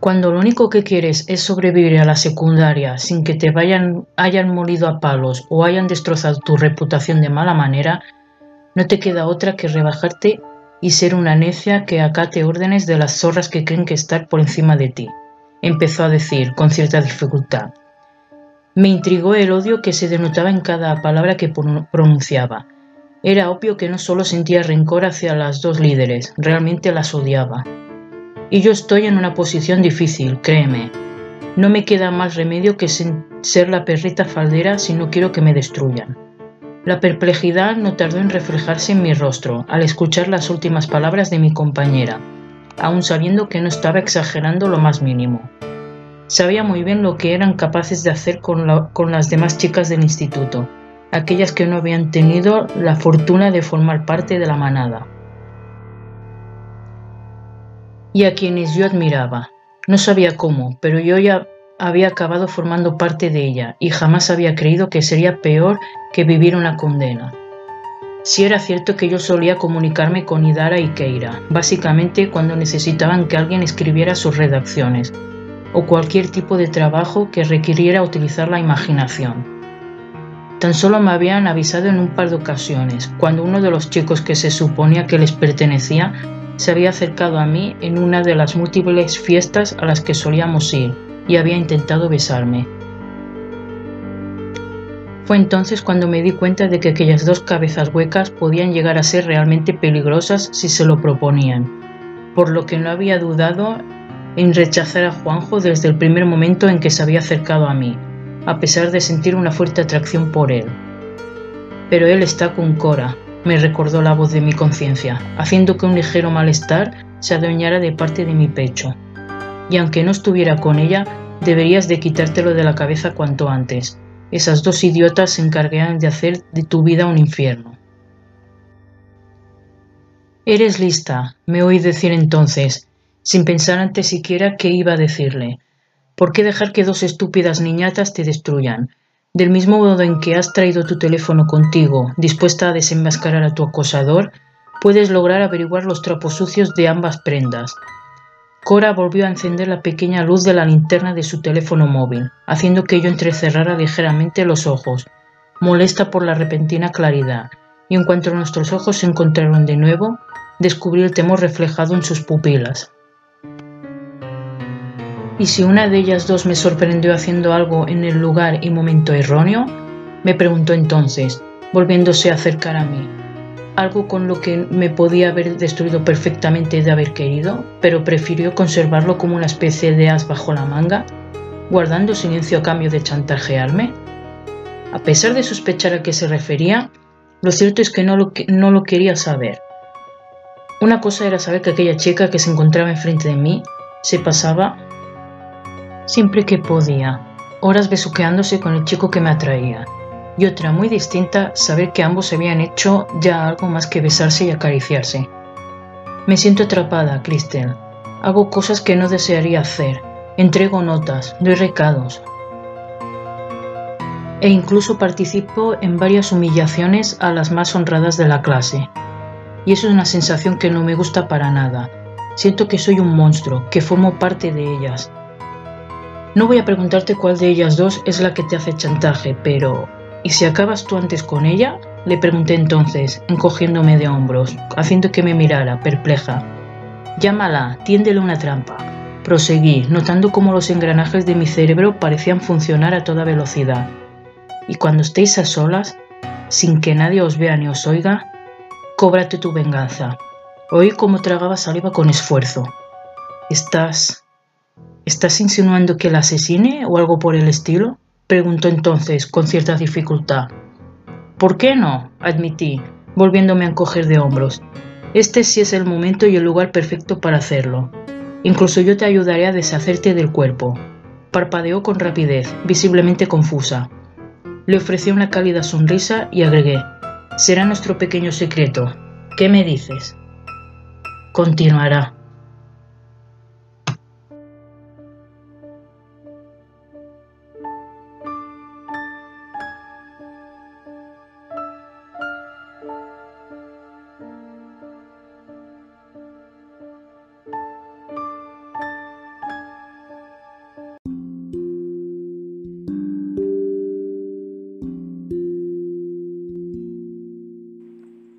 Cuando lo único que quieres es sobrevivir a la secundaria sin que te vayan, hayan molido a palos o hayan destrozado tu reputación de mala manera, no te queda otra que rebajarte y ser una necia que acate órdenes de las zorras que creen que estar por encima de ti, empezó a decir con cierta dificultad. Me intrigó el odio que se denotaba en cada palabra que pronunciaba. Era obvio que no solo sentía rencor hacia las dos líderes, realmente las odiaba. Y yo estoy en una posición difícil, créeme. No me queda más remedio que ser la perrita faldera si no quiero que me destruyan. La perplejidad no tardó en reflejarse en mi rostro al escuchar las últimas palabras de mi compañera, aun sabiendo que no estaba exagerando lo más mínimo. Sabía muy bien lo que eran capaces de hacer con, las demás chicas del instituto, aquellas que no habían tenido la fortuna de formar parte de la manada. Y a quienes yo admiraba. No sabía cómo, pero yo ya había acabado formando parte de ella y jamás había creído que sería peor que vivir una condena. Si era cierto que yo solía comunicarme con Idara y Keira, básicamente cuando necesitaban que alguien escribiera sus redacciones, o cualquier tipo de trabajo que requiriera utilizar la imaginación. Tan solo me habían avisado en un par de ocasiones, cuando uno de los chicos que se suponía que les pertenecía se había acercado a mí en una de las múltiples fiestas a las que solíamos ir, y había intentado besarme. Fue entonces cuando me di cuenta de que aquellas dos cabezas huecas podían llegar a ser realmente peligrosas si se lo proponían, por lo que no había dudado en rechazar a Juanjo desde el primer momento en que se había acercado a mí, a pesar de sentir una fuerte atracción por él. Pero él está con Cora, me recordó la voz de mi conciencia, haciendo que un ligero malestar se adueñara de parte de mi pecho y aunque no estuviera con ella, deberías de quitártelo de la cabeza cuanto antes. Esas dos idiotas se encargarán de hacer de tu vida un infierno. Eres lista, me oí decir entonces, sin pensar antes siquiera qué iba a decirle. ¿Por qué dejar que dos estúpidas niñatas te destruyan? Del mismo modo en que has traído tu teléfono contigo, dispuesta a desenmascarar a tu acosador, puedes lograr averiguar los trapos sucios de ambas prendas. Cora volvió a encender la pequeña luz de la linterna de su teléfono móvil, haciendo que yo entrecerrara ligeramente los ojos, molesta por la repentina claridad, y en cuanto nuestros ojos se encontraron de nuevo, descubrí el temor reflejado en sus pupilas. ¿Y si una de ellas dos me sorprendió haciendo algo en el lugar y momento erróneo? me preguntó entonces, volviéndose a acercar a mí algo con lo que me podía haber destruido perfectamente de haber querido, pero prefirió conservarlo como una especie de as bajo la manga, guardando silencio a cambio de chantajearme. A pesar de sospechar a qué se refería, lo cierto es que no lo, no lo quería saber. Una cosa era saber que aquella chica que se encontraba enfrente de mí se pasaba siempre que podía, horas besuqueándose con el chico que me atraía y otra muy distinta saber que ambos habían hecho ya algo más que besarse y acariciarse. Me siento atrapada, Cristel. Hago cosas que no desearía hacer. Entrego notas, doy recados. E incluso participo en varias humillaciones a las más honradas de la clase. Y eso es una sensación que no me gusta para nada. Siento que soy un monstruo, que formo parte de ellas. No voy a preguntarte cuál de ellas dos es la que te hace chantaje, pero ¿y si acabas tú antes con ella? Le pregunté entonces, encogiéndome de hombros, haciendo que me mirara, perpleja. Llámala, tiéndele una trampa. Proseguí, notando cómo los engranajes de mi cerebro parecían funcionar a toda velocidad. Y cuando estéis a solas, sin que nadie os vea ni os oiga, cóbrate tu venganza. Oí cómo tragaba saliva con esfuerzo. ¿Estás... ¿Estás insinuando que la asesine o algo por el estilo? Preguntó entonces con cierta dificultad. ¿Por qué no? admití, volviéndome a encoger de hombros. Este sí es el momento y el lugar perfecto para hacerlo. Incluso yo te ayudaré a deshacerte del cuerpo. Parpadeó con rapidez, visiblemente confusa. Le ofrecí una cálida sonrisa y agregué, será nuestro pequeño secreto. ¿Qué me dices? Continuará.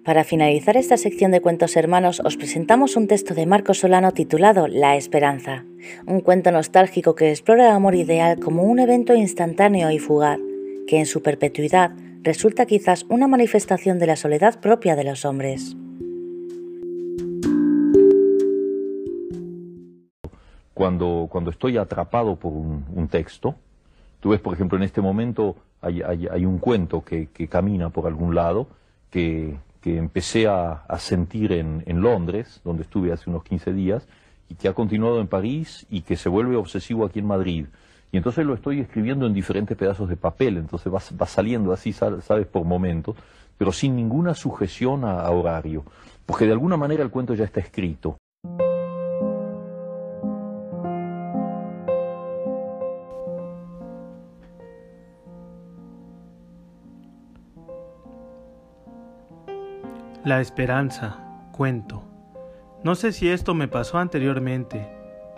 Para finalizar esta sección de cuentos hermanos os presentamos un texto de Marco Solano titulado La Esperanza, un cuento nostálgico que explora el amor ideal como un evento instantáneo y fugaz, que en su perpetuidad resulta quizás una manifestación de la soledad propia de los hombres. Cuando, cuando estoy atrapado por un, texto, tú ves, por ejemplo, en este momento hay, hay, hay un cuento que, que camina por algún lado, que, que empecé a, a sentir en, en, Londres, donde estuve hace unos 15 días, y que ha continuado en París y que se vuelve obsesivo aquí en Madrid. Y entonces lo estoy escribiendo en diferentes pedazos de papel, entonces va, va saliendo así, sabes, por momentos, pero sin ninguna sujeción a, a horario, porque de alguna manera el cuento ya está escrito. La esperanza, cuento. No sé si esto me pasó anteriormente,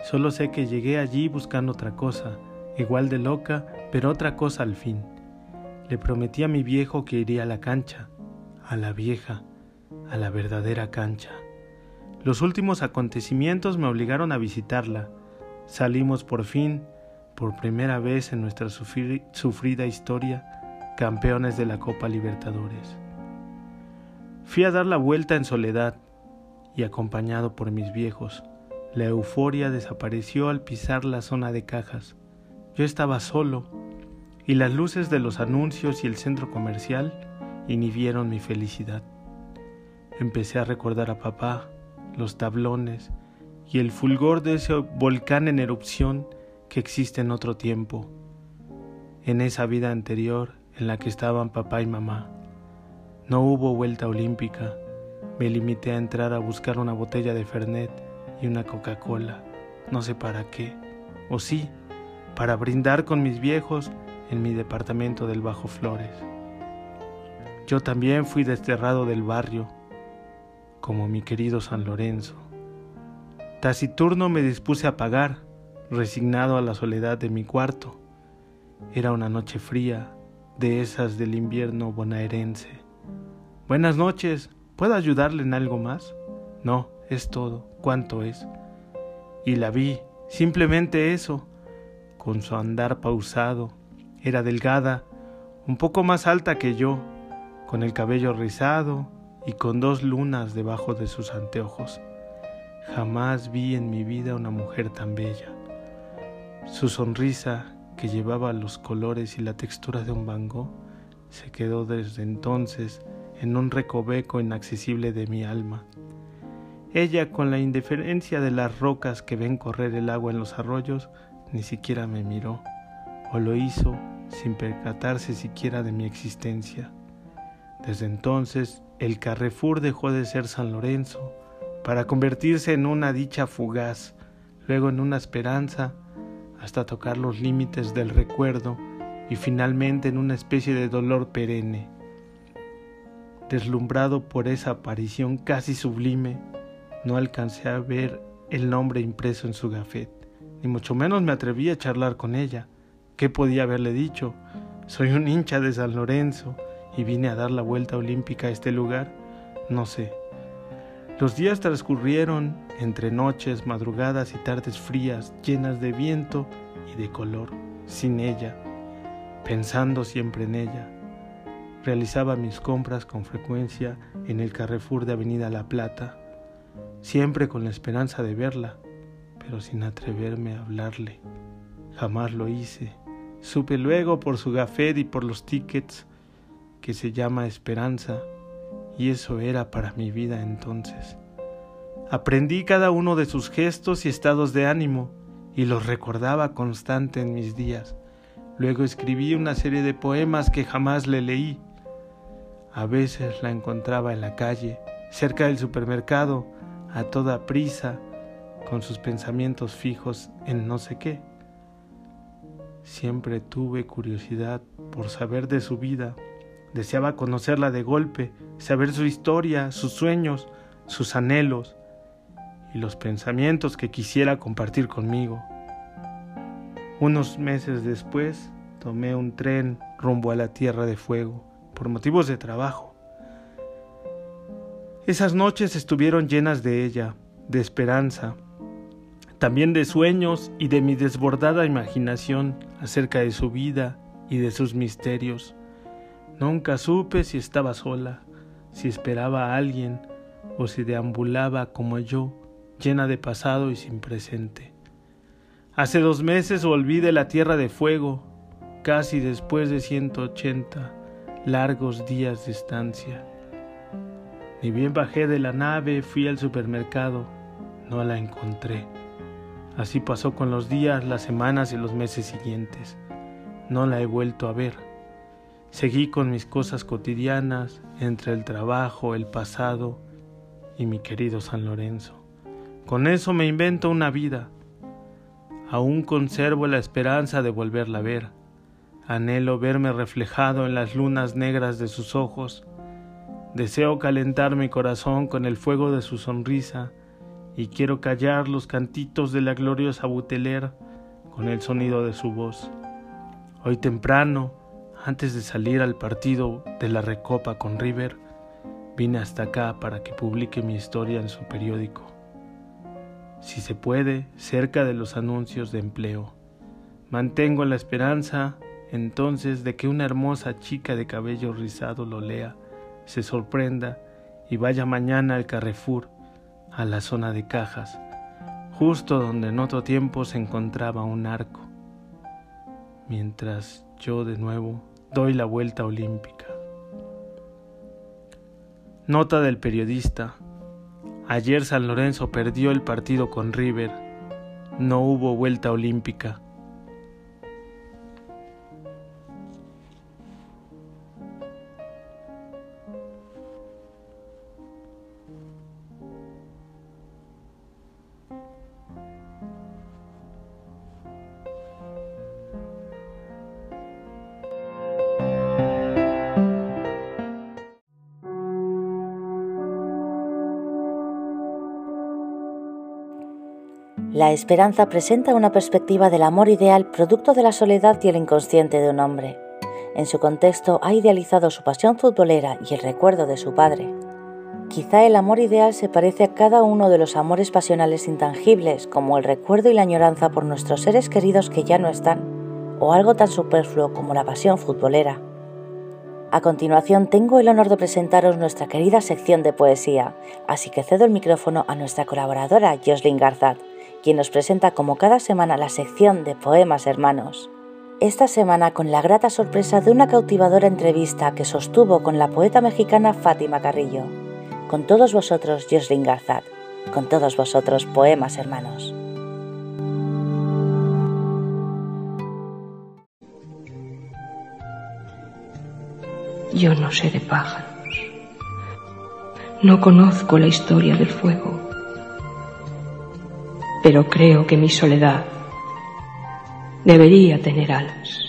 solo sé que llegué allí buscando otra cosa, igual de loca, pero otra cosa al fin. Le prometí a mi viejo que iría a la cancha, a la vieja, a la verdadera cancha. Los últimos acontecimientos me obligaron a visitarla. Salimos por fin, por primera vez en nuestra sufrida historia, campeones de la Copa Libertadores. Fui a dar la vuelta en soledad y acompañado por mis viejos. La euforia desapareció al pisar la zona de cajas. Yo estaba solo y las luces de los anuncios y el centro comercial inhibieron mi felicidad. Empecé a recordar a papá, los tablones y el fulgor de ese volcán en erupción que existe en otro tiempo, en esa vida anterior en la que estaban papá y mamá. No hubo vuelta olímpica. Me limité a entrar a buscar una botella de Fernet y una Coca-Cola. No sé para qué. O sí, para brindar con mis viejos en mi departamento del Bajo Flores. Yo también fui desterrado del barrio, como mi querido San Lorenzo. Taciturno me dispuse a pagar, resignado a la soledad de mi cuarto. Era una noche fría, de esas del invierno bonaerense. Buenas noches, ¿puedo ayudarle en algo más? No, es todo. ¿Cuánto es? Y la vi, simplemente eso, con su andar pausado. Era delgada, un poco más alta que yo, con el cabello rizado y con dos lunas debajo de sus anteojos. Jamás vi en mi vida una mujer tan bella. Su sonrisa, que llevaba los colores y la textura de un bango, se quedó desde entonces en un recoveco inaccesible de mi alma. Ella, con la indiferencia de las rocas que ven correr el agua en los arroyos, ni siquiera me miró, o lo hizo sin percatarse siquiera de mi existencia. Desde entonces, el Carrefour dejó de ser San Lorenzo, para convertirse en una dicha fugaz, luego en una esperanza, hasta tocar los límites del recuerdo y finalmente en una especie de dolor perenne. Deslumbrado por esa aparición casi sublime, no alcancé a ver el nombre impreso en su gafet, ni mucho menos me atreví a charlar con ella. ¿Qué podía haberle dicho? Soy un hincha de San Lorenzo y vine a dar la vuelta olímpica a este lugar. No sé. Los días transcurrieron entre noches, madrugadas y tardes frías, llenas de viento y de color, sin ella, pensando siempre en ella. Realizaba mis compras con frecuencia en el Carrefour de Avenida La Plata, siempre con la esperanza de verla, pero sin atreverme a hablarle. Jamás lo hice. Supe luego por su gafet y por los tickets que se llama esperanza, y eso era para mi vida entonces. Aprendí cada uno de sus gestos y estados de ánimo, y los recordaba constante en mis días. Luego escribí una serie de poemas que jamás le leí. A veces la encontraba en la calle, cerca del supermercado, a toda prisa, con sus pensamientos fijos en no sé qué. Siempre tuve curiosidad por saber de su vida, deseaba conocerla de golpe, saber su historia, sus sueños, sus anhelos y los pensamientos que quisiera compartir conmigo. Unos meses después tomé un tren rumbo a la Tierra de Fuego por motivos de trabajo. Esas noches estuvieron llenas de ella, de esperanza, también de sueños y de mi desbordada imaginación acerca de su vida y de sus misterios. Nunca supe si estaba sola, si esperaba a alguien o si deambulaba como yo, llena de pasado y sin presente. Hace dos meses volví de la tierra de fuego, casi después de 180 largos días de estancia. Ni bien bajé de la nave, fui al supermercado, no la encontré. Así pasó con los días, las semanas y los meses siguientes. No la he vuelto a ver. Seguí con mis cosas cotidianas entre el trabajo, el pasado y mi querido San Lorenzo. Con eso me invento una vida. Aún conservo la esperanza de volverla a ver. Anhelo verme reflejado en las lunas negras de sus ojos. Deseo calentar mi corazón con el fuego de su sonrisa y quiero callar los cantitos de la gloriosa Buteler con el sonido de su voz. Hoy temprano, antes de salir al partido de la Recopa con River, vine hasta acá para que publique mi historia en su periódico. Si se puede, cerca de los anuncios de empleo. Mantengo la esperanza entonces de que una hermosa chica de cabello rizado lo lea, se sorprenda y vaya mañana al Carrefour a la zona de cajas, justo donde en otro tiempo se encontraba un arco, mientras yo de nuevo doy la vuelta olímpica. Nota del periodista. Ayer San Lorenzo perdió el partido con River. No hubo vuelta olímpica. La esperanza presenta una perspectiva del amor ideal producto de la soledad y el inconsciente de un hombre. En su contexto ha idealizado su pasión futbolera y el recuerdo de su padre. Quizá el amor ideal se parece a cada uno de los amores pasionales intangibles, como el recuerdo y la añoranza por nuestros seres queridos que ya no están, o algo tan superfluo como la pasión futbolera. A continuación tengo el honor de presentaros nuestra querida sección de poesía, así que cedo el micrófono a nuestra colaboradora Jocelyn Garzat quien nos presenta como cada semana la sección de Poemas Hermanos. Esta semana con la grata sorpresa de una cautivadora entrevista que sostuvo con la poeta mexicana Fátima Carrillo. Con todos vosotros, Jocelyn Garzat. Con todos vosotros, Poemas Hermanos. Yo no sé de pájaros. No conozco la historia del fuego pero creo que mi soledad debería tener alas.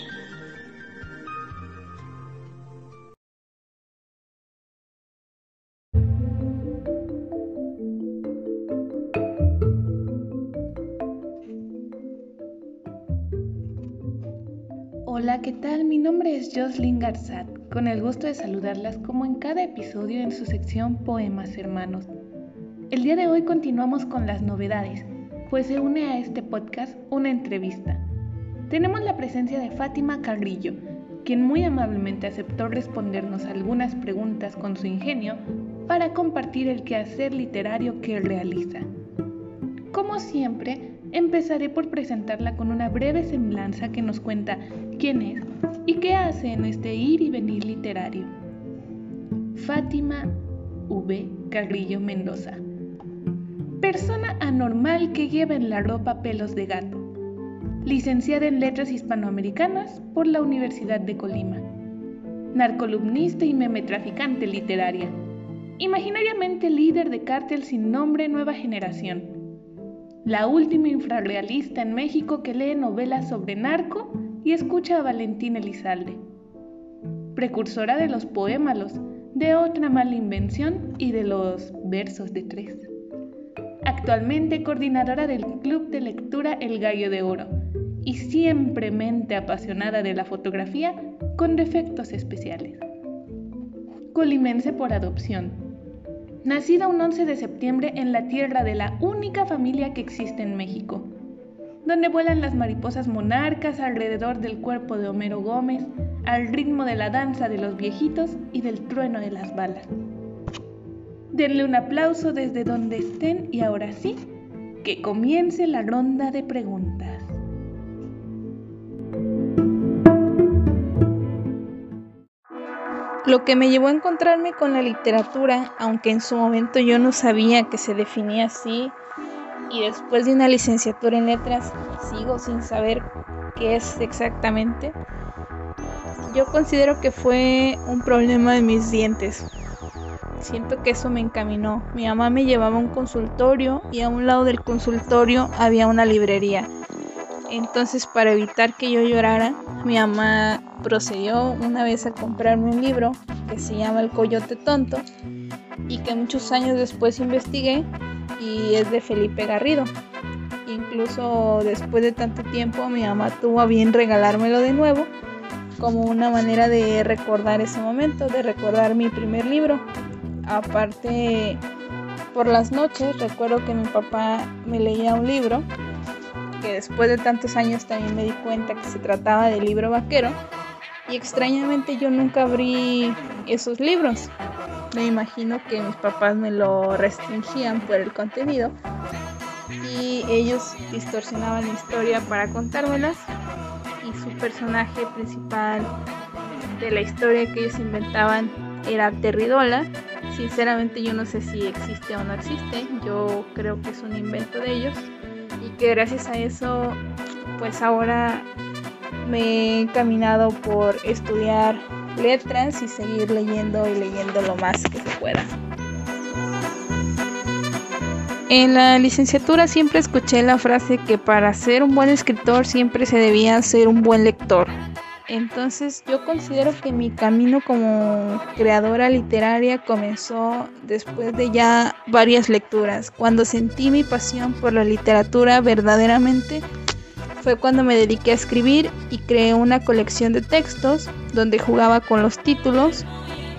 Hola, ¿qué tal? Mi nombre es Jocelyn Garzat, con el gusto de saludarlas como en cada episodio en su sección Poemas Hermanos. El día de hoy continuamos con las novedades, pues se une a este podcast una entrevista. Tenemos la presencia de Fátima Carrillo, quien muy amablemente aceptó respondernos algunas preguntas con su ingenio para compartir el quehacer literario que realiza. Como siempre, empezaré por presentarla con una breve semblanza que nos cuenta quién es y qué hace en este ir y venir literario. Fátima V. Carrillo Mendoza. Persona anormal que lleva en la ropa pelos de gato. Licenciada en Letras Hispanoamericanas por la Universidad de Colima. Narcolumnista y memetraficante literaria. Imaginariamente líder de cártel sin nombre Nueva Generación la última infrarrealista en México que lee novelas sobre narco y escucha a Valentín Elizalde. Precursora de los poémalos, de otra mala invención y de los versos de tres. Actualmente coordinadora del Club de Lectura El Gallo de Oro y siempre mente apasionada de la fotografía con defectos especiales. Colimense por adopción nacida un 11 de septiembre en la tierra de la única familia que existe en México, donde vuelan las mariposas monarcas alrededor del cuerpo de Homero Gómez, al ritmo de la danza de los viejitos y del trueno de las balas. Denle un aplauso desde donde estén y ahora sí, que comience la ronda de preguntas. Lo que me llevó a encontrarme con la literatura, aunque en su momento yo no sabía que se definía así, y después de una licenciatura en letras sigo sin saber qué es exactamente, yo considero que fue un problema de mis dientes. Siento que eso me encaminó. Mi mamá me llevaba a un consultorio y a un lado del consultorio había una librería. Entonces, para evitar que yo llorara, mi mamá procedió una vez a comprarme un libro que se llama El Coyote Tonto y que muchos años después investigué y es de Felipe Garrido. Incluso después de tanto tiempo mi mamá tuvo a bien regalármelo de nuevo como una manera de recordar ese momento, de recordar mi primer libro. Aparte, por las noches recuerdo que mi papá me leía un libro que después de tantos años también me di cuenta que se trataba de libro vaquero y extrañamente yo nunca abrí esos libros. Me imagino que mis papás me lo restringían por el contenido y ellos distorsionaban la historia para contármelas y su personaje principal de la historia que ellos inventaban era Terridola. Sinceramente yo no sé si existe o no existe, yo creo que es un invento de ellos y que gracias a eso pues ahora me he encaminado por estudiar letras y seguir leyendo y leyendo lo más que se pueda. En la licenciatura siempre escuché la frase que para ser un buen escritor siempre se debía ser un buen lector. Entonces yo considero que mi camino como creadora literaria comenzó después de ya varias lecturas. Cuando sentí mi pasión por la literatura verdaderamente fue cuando me dediqué a escribir y creé una colección de textos donde jugaba con los títulos,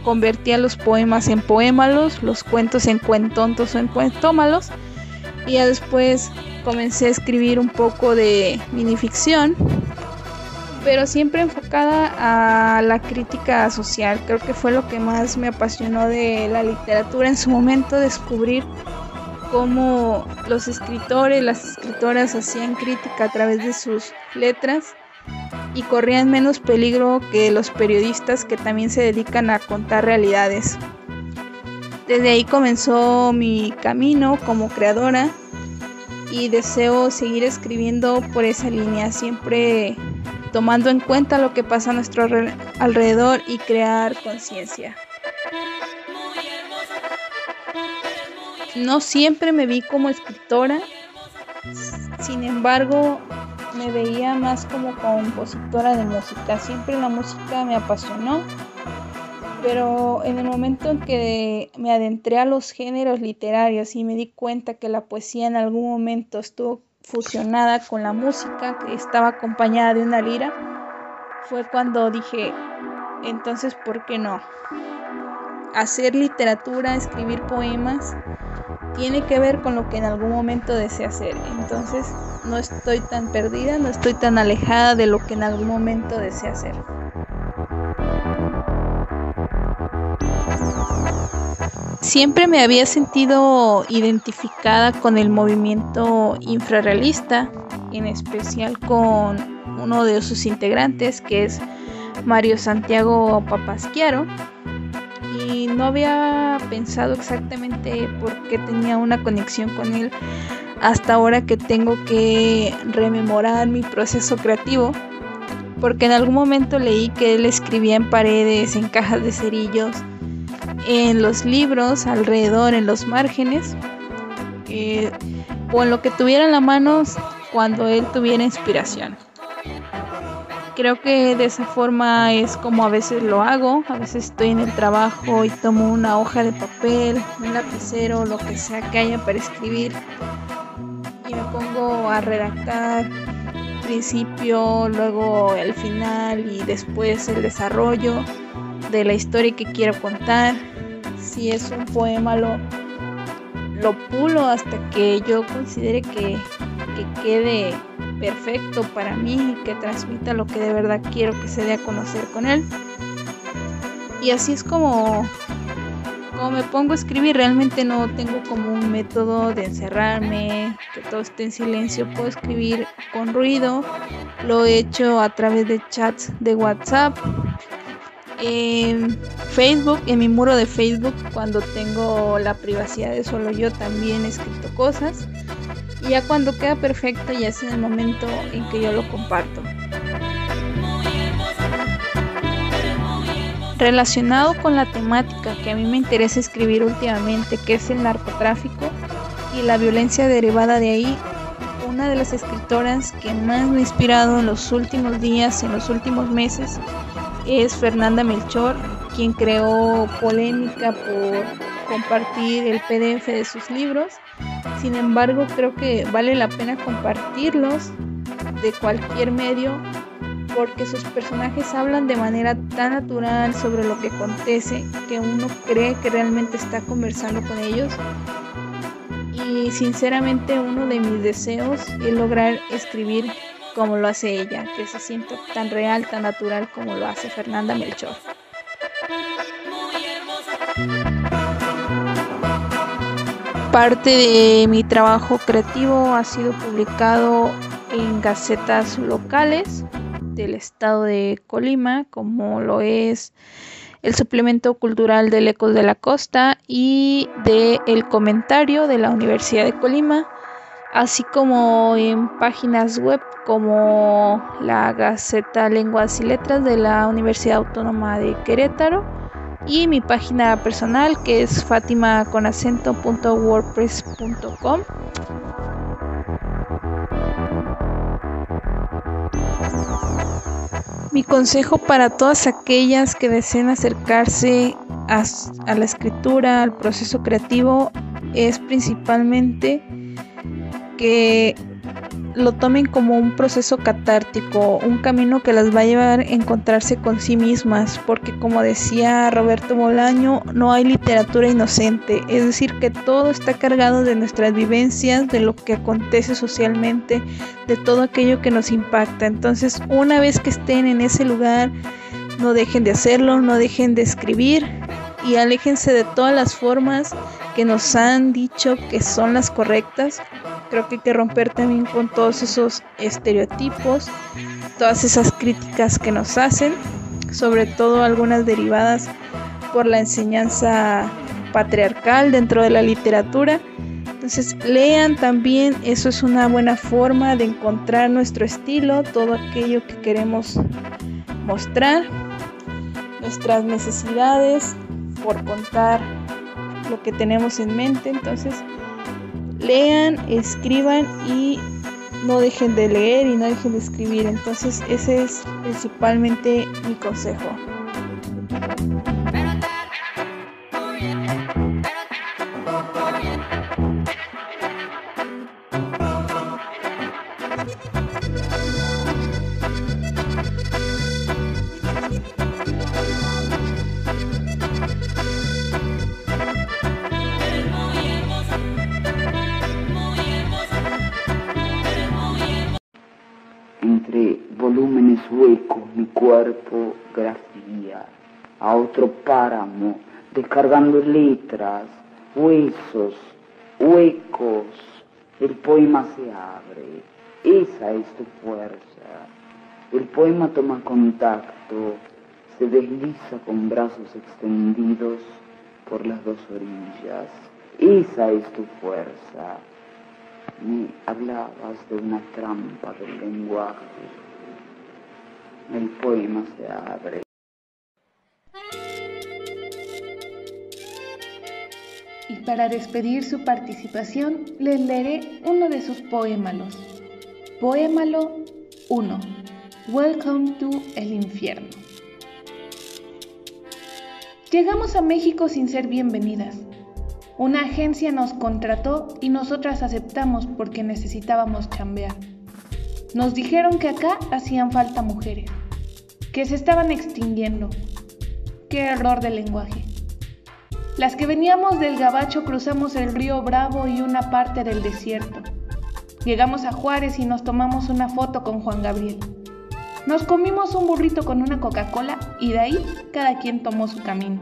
convertía los poemas en poémalos, los cuentos en cuentontos o en cuentómalos y ya después comencé a escribir un poco de minificción pero siempre enfocada a la crítica social. Creo que fue lo que más me apasionó de la literatura en su momento, descubrir cómo los escritores, las escritoras hacían crítica a través de sus letras y corrían menos peligro que los periodistas que también se dedican a contar realidades. Desde ahí comenzó mi camino como creadora y deseo seguir escribiendo por esa línea, siempre tomando en cuenta lo que pasa a nuestro alrededor y crear conciencia. No siempre me vi como escritora, sin embargo me veía más como compositora de música. Siempre la música me apasionó, pero en el momento en que me adentré a los géneros literarios y me di cuenta que la poesía en algún momento estuvo fusionada con la música que estaba acompañada de una lira, fue cuando dije, entonces, ¿por qué no? Hacer literatura, escribir poemas, tiene que ver con lo que en algún momento deseo hacer. Entonces, no estoy tan perdida, no estoy tan alejada de lo que en algún momento deseo hacer. Siempre me había sentido identificada con el movimiento infrarrealista, en especial con uno de sus integrantes, que es Mario Santiago Papasquiaro. Y no había pensado exactamente por qué tenía una conexión con él hasta ahora que tengo que rememorar mi proceso creativo. Porque en algún momento leí que él escribía en paredes, en cajas de cerillos, en los libros, alrededor, en los márgenes, eh, o en lo que tuviera en la mano cuando él tuviera inspiración. Creo que de esa forma es como a veces lo hago, a veces estoy en el trabajo y tomo una hoja de papel, un lapicero, lo que sea que haya para escribir y me pongo a redactar principio, luego el final y después el desarrollo de la historia que quiero contar. Si es un poema lo, lo pulo hasta que yo considere que, que quede perfecto para mí y que transmita lo que de verdad quiero que se dé a conocer con él. Y así es como, como me pongo a escribir. Realmente no tengo como un método de encerrarme, que todo esté en silencio. Puedo escribir con ruido. Lo he hecho a través de chats de WhatsApp en Facebook, en mi muro de Facebook, cuando tengo la privacidad de solo yo, también he escrito cosas. Y ya cuando queda perfecto, ya es en el momento en que yo lo comparto. Relacionado con la temática que a mí me interesa escribir últimamente, que es el narcotráfico y la violencia derivada de ahí, una de las escritoras que más me ha inspirado en los últimos días, en los últimos meses, es Fernanda Melchor, quien creó polémica por compartir el PDF de sus libros. Sin embargo, creo que vale la pena compartirlos de cualquier medio porque sus personajes hablan de manera tan natural sobre lo que acontece que uno cree que realmente está conversando con ellos. Y sinceramente uno de mis deseos es lograr escribir como lo hace ella, que se siente tan real, tan natural como lo hace Fernanda Melchor. Parte de mi trabajo creativo ha sido publicado en gacetas locales del estado de Colima, como lo es el suplemento cultural del Ecos de la Costa y de El Comentario de la Universidad de Colima, así como en páginas web como la Gaceta Lenguas y Letras de la Universidad Autónoma de Querétaro y mi página personal que es fatimaconacento.wordpress.com. Mi consejo para todas aquellas que deseen acercarse a, a la escritura, al proceso creativo, es principalmente que lo tomen como un proceso catártico, un camino que las va a llevar a encontrarse con sí mismas, porque como decía Roberto Bolaño, no hay literatura inocente, es decir, que todo está cargado de nuestras vivencias, de lo que acontece socialmente, de todo aquello que nos impacta. Entonces, una vez que estén en ese lugar, no dejen de hacerlo, no dejen de escribir y aléjense de todas las formas que nos han dicho que son las correctas Creo que hay que romper también con todos esos estereotipos, todas esas críticas que nos hacen, sobre todo algunas derivadas por la enseñanza patriarcal dentro de la literatura. Entonces lean también, eso es una buena forma de encontrar nuestro estilo, todo aquello que queremos mostrar, nuestras necesidades por contar lo que tenemos en mente. Entonces lean, escriban y no dejen de leer y no dejen de escribir. Entonces ese es principalmente mi consejo. A otro páramo, descargando letras, huesos, huecos. El poema se abre, esa es tu fuerza. El poema toma contacto, se desliza con brazos extendidos por las dos orillas. Esa es tu fuerza. Me hablabas de una trampa del lenguaje. El poema se abre. Y para despedir su participación, les leeré uno de sus poémalos. Poémalo 1. Welcome to el infierno. Llegamos a México sin ser bienvenidas. Una agencia nos contrató y nosotras aceptamos porque necesitábamos chambear. Nos dijeron que acá hacían falta mujeres, que se estaban extinguiendo. Qué error de lenguaje. Las que veníamos del Gabacho cruzamos el río Bravo y una parte del desierto. Llegamos a Juárez y nos tomamos una foto con Juan Gabriel. Nos comimos un burrito con una Coca-Cola y de ahí cada quien tomó su camino.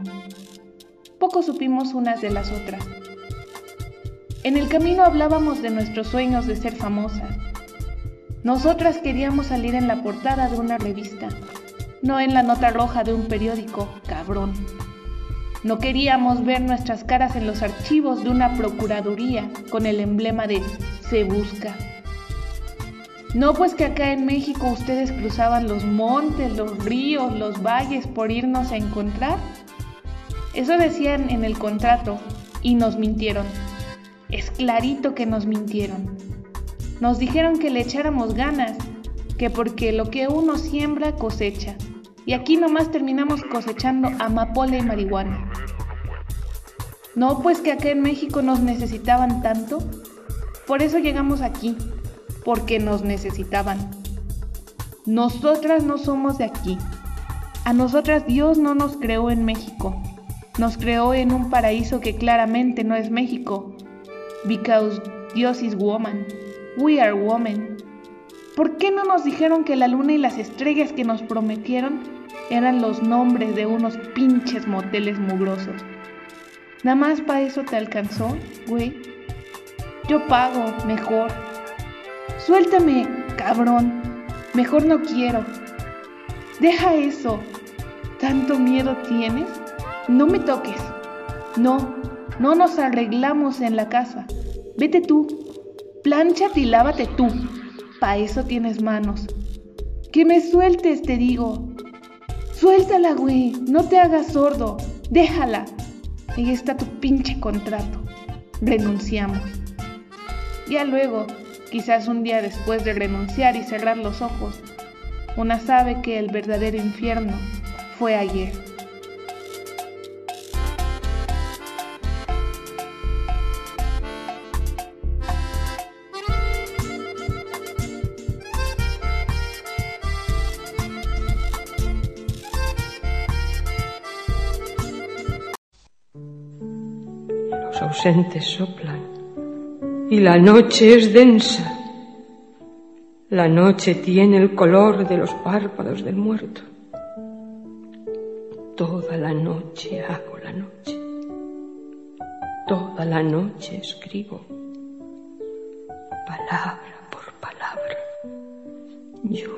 Poco supimos unas de las otras. En el camino hablábamos de nuestros sueños de ser famosas. Nosotras queríamos salir en la portada de una revista, no en la nota roja de un periódico, cabrón. No queríamos ver nuestras caras en los archivos de una procuraduría con el emblema de Se Busca. No, pues que acá en México ustedes cruzaban los montes, los ríos, los valles por irnos a encontrar. Eso decían en el contrato y nos mintieron. Es clarito que nos mintieron. Nos dijeron que le echáramos ganas, que porque lo que uno siembra cosecha. Y aquí nomás terminamos cosechando amapola y marihuana. No, pues que acá en México nos necesitaban tanto. Por eso llegamos aquí, porque nos necesitaban. Nosotras no somos de aquí. A nosotras Dios no nos creó en México. Nos creó en un paraíso que claramente no es México. Because Dios is woman. We are women. ¿Por qué no nos dijeron que la luna y las estrellas que nos prometieron eran los nombres de unos pinches moteles mugrosos? ¿Nada más para eso te alcanzó, güey? Yo pago, mejor. Suéltame, cabrón. Mejor no quiero. Deja eso. ¿Tanto miedo tienes? No me toques. No, no nos arreglamos en la casa. Vete tú. Plánchate y lávate tú. Pa' eso tienes manos. Que me sueltes, te digo. Suéltala, güey. No te hagas sordo. Déjala. Ahí está tu pinche contrato. Renunciamos. Ya luego, quizás un día después de renunciar y cerrar los ojos, una sabe que el verdadero infierno fue ayer. Soplan y la noche es densa. La noche tiene el color de los párpados del muerto. Toda la noche hago la noche. Toda la noche escribo. Palabra por palabra. Yo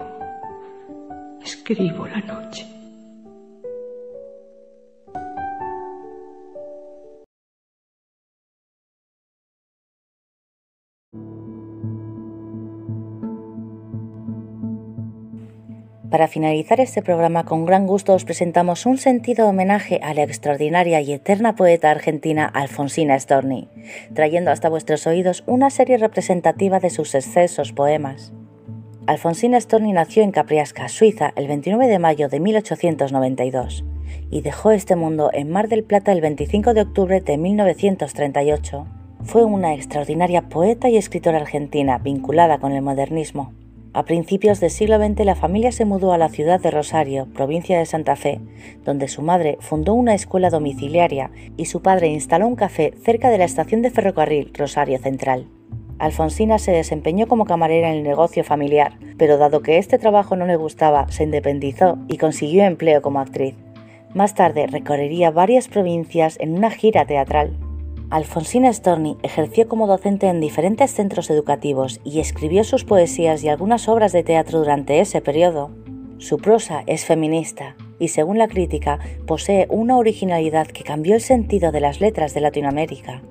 escribo la noche. Para finalizar este programa, con gran gusto os presentamos un sentido homenaje a la extraordinaria y eterna poeta argentina Alfonsina Storni, trayendo hasta vuestros oídos una serie representativa de sus excesos poemas. Alfonsina Storni nació en Capriasca, Suiza, el 29 de mayo de 1892 y dejó este mundo en Mar del Plata el 25 de octubre de 1938. Fue una extraordinaria poeta y escritora argentina vinculada con el modernismo. A principios del siglo XX la familia se mudó a la ciudad de Rosario, provincia de Santa Fe, donde su madre fundó una escuela domiciliaria y su padre instaló un café cerca de la estación de ferrocarril Rosario Central. Alfonsina se desempeñó como camarera en el negocio familiar, pero dado que este trabajo no le gustaba, se independizó y consiguió empleo como actriz. Más tarde recorrería varias provincias en una gira teatral. Alfonsina Storni ejerció como docente en diferentes centros educativos y escribió sus poesías y algunas obras de teatro durante ese periodo. Su prosa es feminista y, según la crítica, posee una originalidad que cambió el sentido de las letras de Latinoamérica.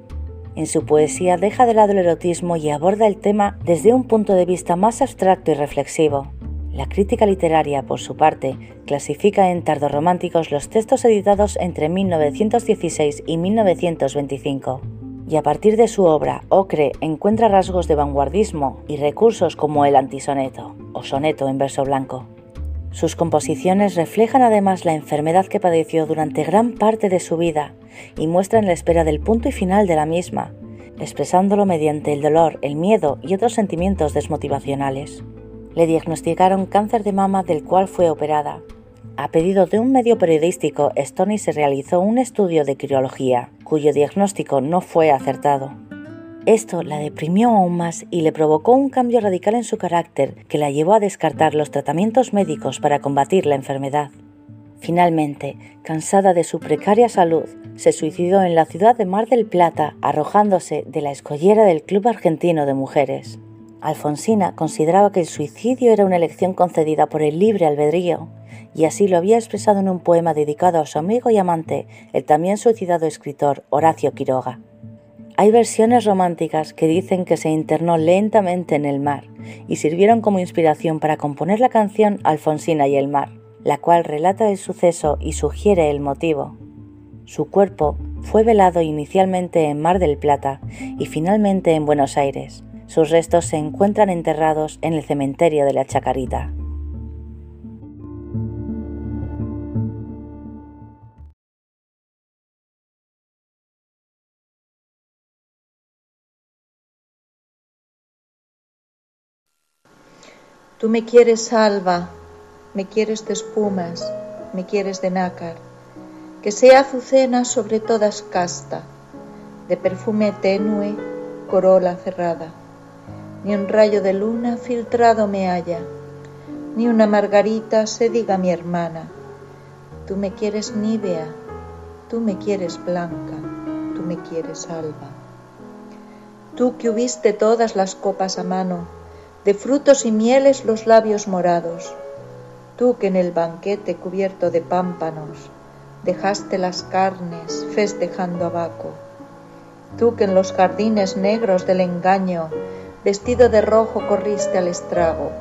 En su poesía deja de lado el erotismo y aborda el tema desde un punto de vista más abstracto y reflexivo. La crítica literaria, por su parte, clasifica en tardorrománticos los textos editados entre 1916 y 1925, y a partir de su obra, Ocre encuentra rasgos de vanguardismo y recursos como el antisoneto, o soneto en verso blanco. Sus composiciones reflejan además la enfermedad que padeció durante gran parte de su vida y muestran la espera del punto y final de la misma, expresándolo mediante el dolor, el miedo y otros sentimientos desmotivacionales le diagnosticaron cáncer de mama del cual fue operada. A pedido de un medio periodístico, Stoney se realizó un estudio de criología, cuyo diagnóstico no fue acertado. Esto la deprimió aún más y le provocó un cambio radical en su carácter que la llevó a descartar los tratamientos médicos para combatir la enfermedad. Finalmente, cansada de su precaria salud, se suicidó en la ciudad de Mar del Plata arrojándose de la escollera del Club Argentino de Mujeres. Alfonsina consideraba que el suicidio era una elección concedida por el libre albedrío, y así lo había expresado en un poema dedicado a su amigo y amante, el también suicidado escritor Horacio Quiroga. Hay versiones románticas que dicen que se internó lentamente en el mar y sirvieron como inspiración para componer la canción Alfonsina y el mar, la cual relata el suceso y sugiere el motivo. Su cuerpo fue velado inicialmente en Mar del Plata y finalmente en Buenos Aires, sus restos se encuentran enterrados en el cementerio de la Chacarita. Tú me quieres alba, me quieres de espumas, me quieres de nácar, que sea azucena sobre todas casta, de perfume tenue, corola cerrada ni un rayo de luna filtrado me haya, ni una margarita se diga mi hermana. Tú me quieres nívea, tú me quieres blanca, tú me quieres alba. Tú que hubiste todas las copas a mano, de frutos y mieles los labios morados, tú que en el banquete cubierto de pámpanos dejaste las carnes festejando a Baco, tú que en los jardines negros del engaño vestido de rojo corriste al estrago.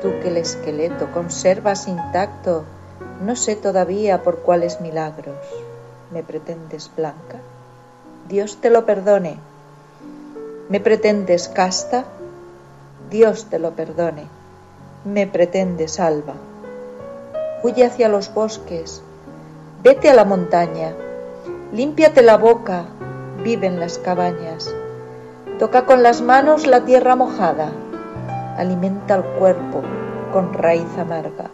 Tú que el esqueleto conservas intacto, no sé todavía por cuáles milagros me pretendes blanca. Dios te lo perdone. ¿Me pretendes casta? Dios te lo perdone. ¿Me pretendes alba? Huye hacia los bosques, vete a la montaña, límpiate la boca, vive en las cabañas Toca con las manos la tierra mojada, alimenta el cuerpo con raíz amarga,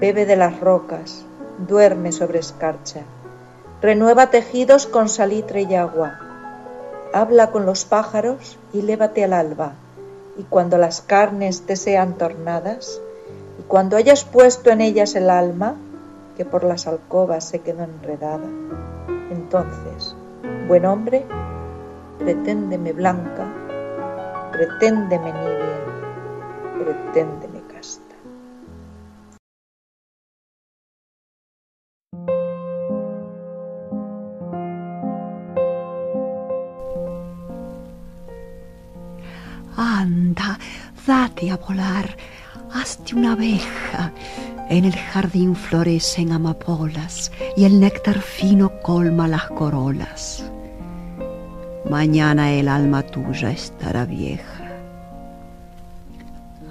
bebe de las rocas, duerme sobre escarcha, renueva tejidos con salitre y agua, habla con los pájaros y lévate al alba, y cuando las carnes te sean tornadas, y cuando hayas puesto en ellas el alma, que por las alcobas se quedó enredada, entonces, buen hombre, preténdeme blanca, preténdeme nibia, preténdeme casta. Anda, date a volar, hazte una abeja. En el jardín florecen amapolas y el néctar fino colma las corolas. Mañana el alma tuya estará vieja.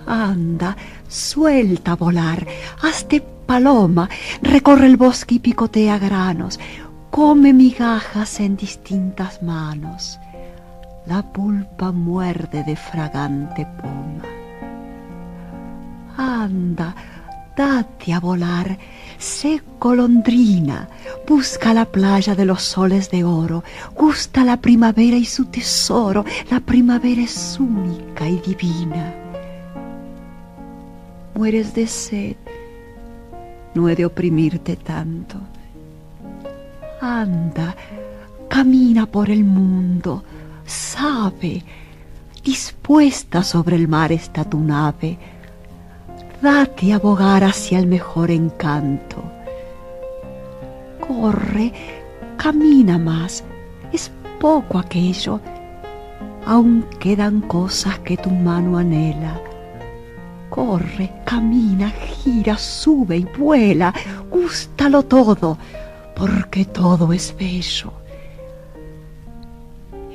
Anda, suelta volar, hazte paloma, recorre el bosque y picotea granos, come migajas en distintas manos. La pulpa muerde de fragante poma. Anda, date a volar, sé golondrina, busca la playa de los soles de oro, gusta la primavera y su tesoro, la primavera es única y divina. Mueres de sed, no he de oprimirte tanto. Anda, camina por el mundo, sabe, dispuesta sobre el mar está tu nave, date a bogar hacia el mejor encanto. Corre, camina más, es poco aquello, aún quedan cosas que tu mano anhela. Corre, camina, gira, sube y vuela, gústalo todo, porque todo es bello.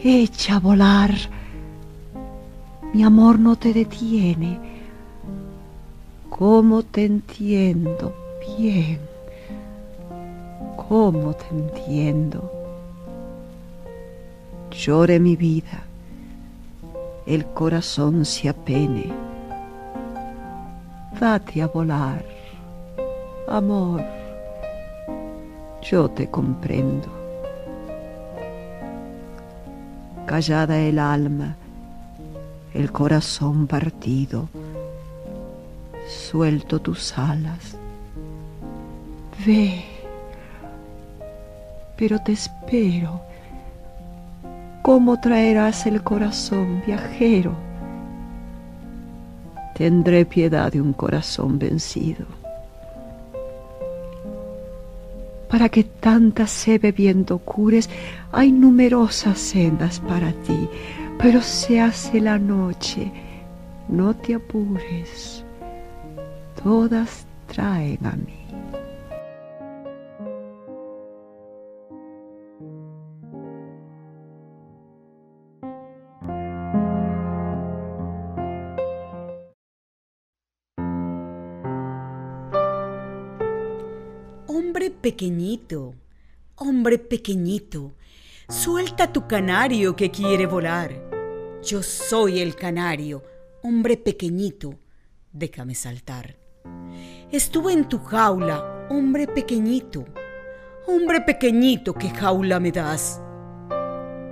Echa a volar, mi amor no te detiene cómo te entiendo bien, cómo te entiendo. Llore mi vida, el corazón se apene. Date a volar, amor, yo te comprendo. Callada el alma, el corazón partido suelto tus alas. Ve, pero te espero. ¿Cómo traerás el corazón viajero? Tendré piedad de un corazón vencido. Para que tanta sed bebiendo cures, hay numerosas sendas para ti, pero se hace la noche, no te apures a mí. Hombre pequeñito, hombre pequeñito, suelta tu canario que quiere volar. Yo soy el canario, hombre pequeñito, déjame saltar. Estuve en tu jaula, hombre pequeñito. Hombre pequeñito, ¿qué jaula me das?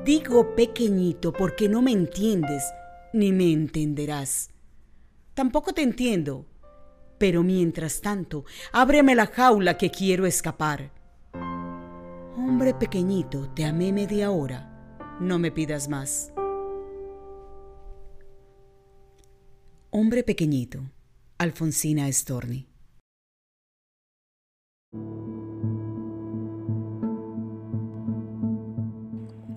Digo pequeñito porque no me entiendes ni me entenderás. Tampoco te entiendo, pero mientras tanto, ábreme la jaula que quiero escapar. Hombre pequeñito, te amé media hora, no me pidas más. Hombre pequeñito, Alfonsina Storni.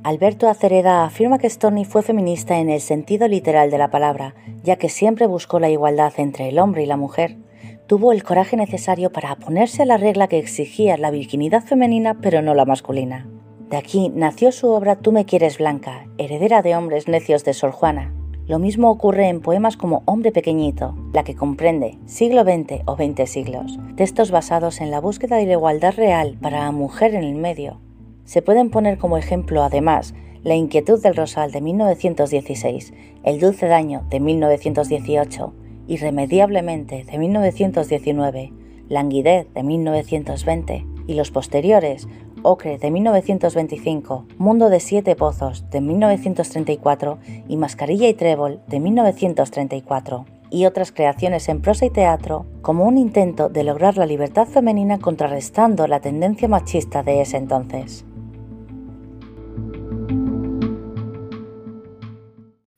Alberto Acereda afirma que Storni fue feminista en el sentido literal de la palabra, ya que siempre buscó la igualdad entre el hombre y la mujer. Tuvo el coraje necesario para oponerse a la regla que exigía la virginidad femenina pero no la masculina. De aquí nació su obra Tú me quieres blanca, heredera de hombres necios de Sor Juana. Lo mismo ocurre en poemas como Hombre Pequeñito, la que comprende siglo XX o XX siglos, textos basados en la búsqueda de la igualdad real para la mujer en el medio, se pueden poner como ejemplo, además, La inquietud del rosal de 1916, El dulce daño de 1918, Irremediablemente de 1919, Languidez de 1920 y los posteriores, Ocre de 1925, Mundo de Siete Pozos de 1934 y Mascarilla y Trébol de 1934 y otras creaciones en prosa y teatro como un intento de lograr la libertad femenina contrarrestando la tendencia machista de ese entonces.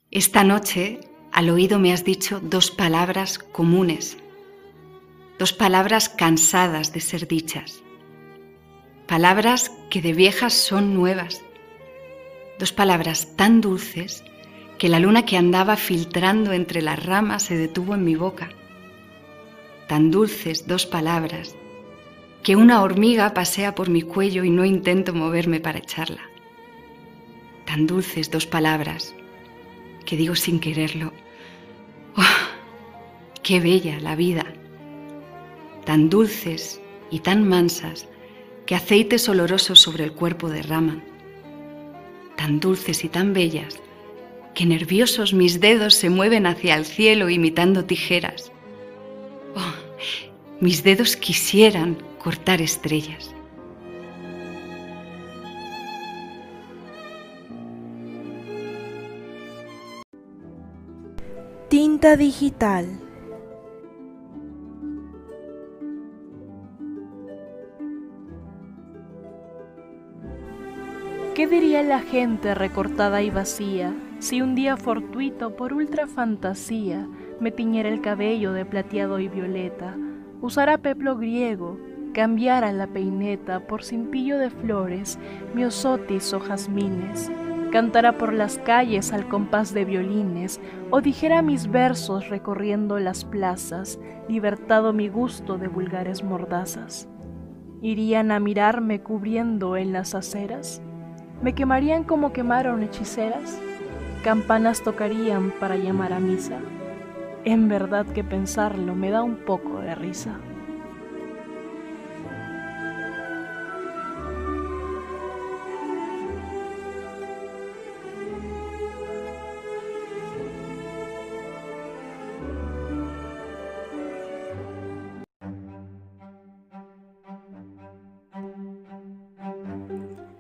Esta noche al oído me has dicho dos palabras comunes, dos palabras cansadas de ser dichas, palabras que de viejas son nuevas, dos palabras tan dulces que la luna que andaba filtrando entre las ramas se detuvo en mi boca, tan dulces dos palabras que una hormiga pasea por mi cuello y no intento moverme para echarla, tan dulces dos palabras que digo sin quererlo, ¡oh, qué bella la vida! Tan dulces y tan mansas que aceites olorosos sobre el cuerpo derraman. Tan dulces y tan bellas que nerviosos mis dedos se mueven hacia el cielo imitando tijeras. ¡Oh, mis dedos quisieran cortar estrellas. Tinta digital. ¿Qué diría la gente recortada y vacía si un día fortuito por ultra fantasía me tiñera el cabello de plateado y violeta, usara peplo griego, cambiara la peineta por cintillo de flores, miosotis o jazmines, cantara por las calles al compás de violines, o dijera mis versos recorriendo las plazas, libertado mi gusto de vulgares mordazas. ¿Irían a mirarme cubriendo en las aceras? ¿Me quemarían como quemaron hechiceras? ¿Campanas tocarían para llamar a misa? En verdad que pensarlo me da un poco de risa.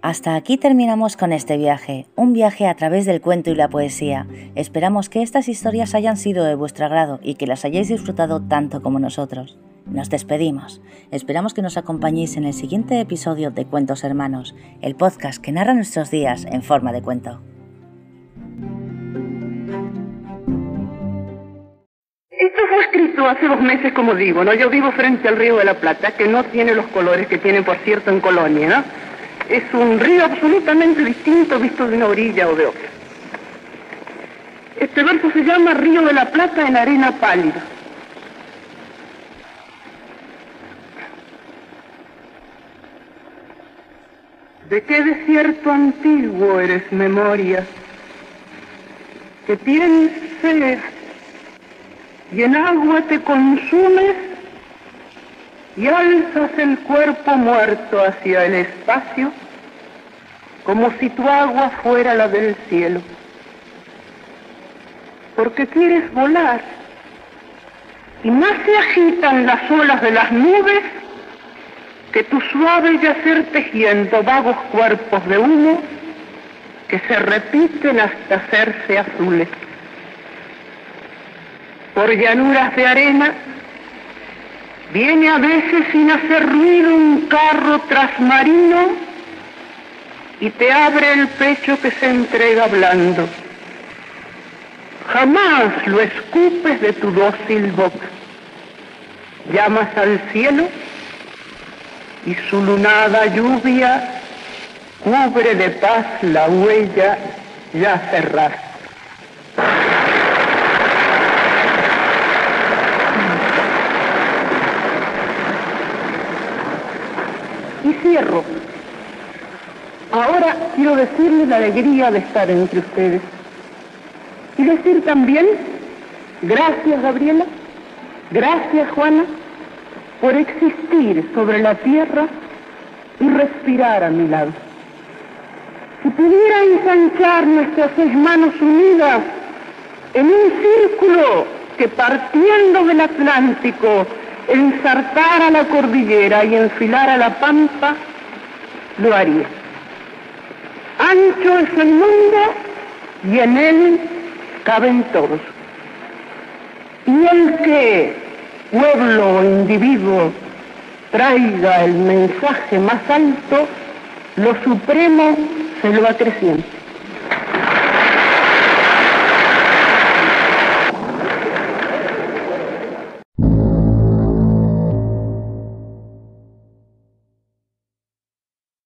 Hasta aquí terminamos con este viaje, un viaje a través del cuento y la poesía. Esperamos que estas historias hayan sido de vuestro agrado y que las hayáis disfrutado tanto como nosotros. Nos despedimos. Esperamos que nos acompañéis en el siguiente episodio de Cuentos Hermanos, el podcast que narra nuestros días en forma de cuento. Esto fue escrito hace dos meses, como digo, ¿no? Yo vivo frente al río de la Plata, que no tiene los colores que tiene, por cierto, en Colonia, ¿no? Es un río absolutamente distinto visto de una orilla o de otra. Este verso se llama Río de la Plata en arena pálida. ¿De qué desierto antiguo eres memoria? Que tienes sed y en agua te consumes y alzas el cuerpo muerto hacia el espacio como si tu agua fuera la del cielo. Porque quieres volar y más se agitan las olas de las nubes que tu suave yacer tejiendo vagos cuerpos de humo que se repiten hasta hacerse azules. Por llanuras de arena Viene a veces sin hacer ruido un carro trasmarino y te abre el pecho que se entrega blando. Jamás lo escupes de tu dócil boca. Llamas al cielo y su lunada lluvia cubre de paz la huella ya cerrada. Y cierro. Ahora quiero decirles la alegría de estar entre ustedes. Y decir también, gracias Gabriela, gracias Juana, por existir sobre la tierra y respirar a mi lado. Si pudiera ensanchar nuestras seis manos unidas en un círculo que partiendo del Atlántico ensartar la cordillera y enfilar a la pampa, lo haría. Ancho es el mundo y en él caben todos. Y el que, pueblo o individuo, traiga el mensaje más alto, lo supremo se lo acrecienta.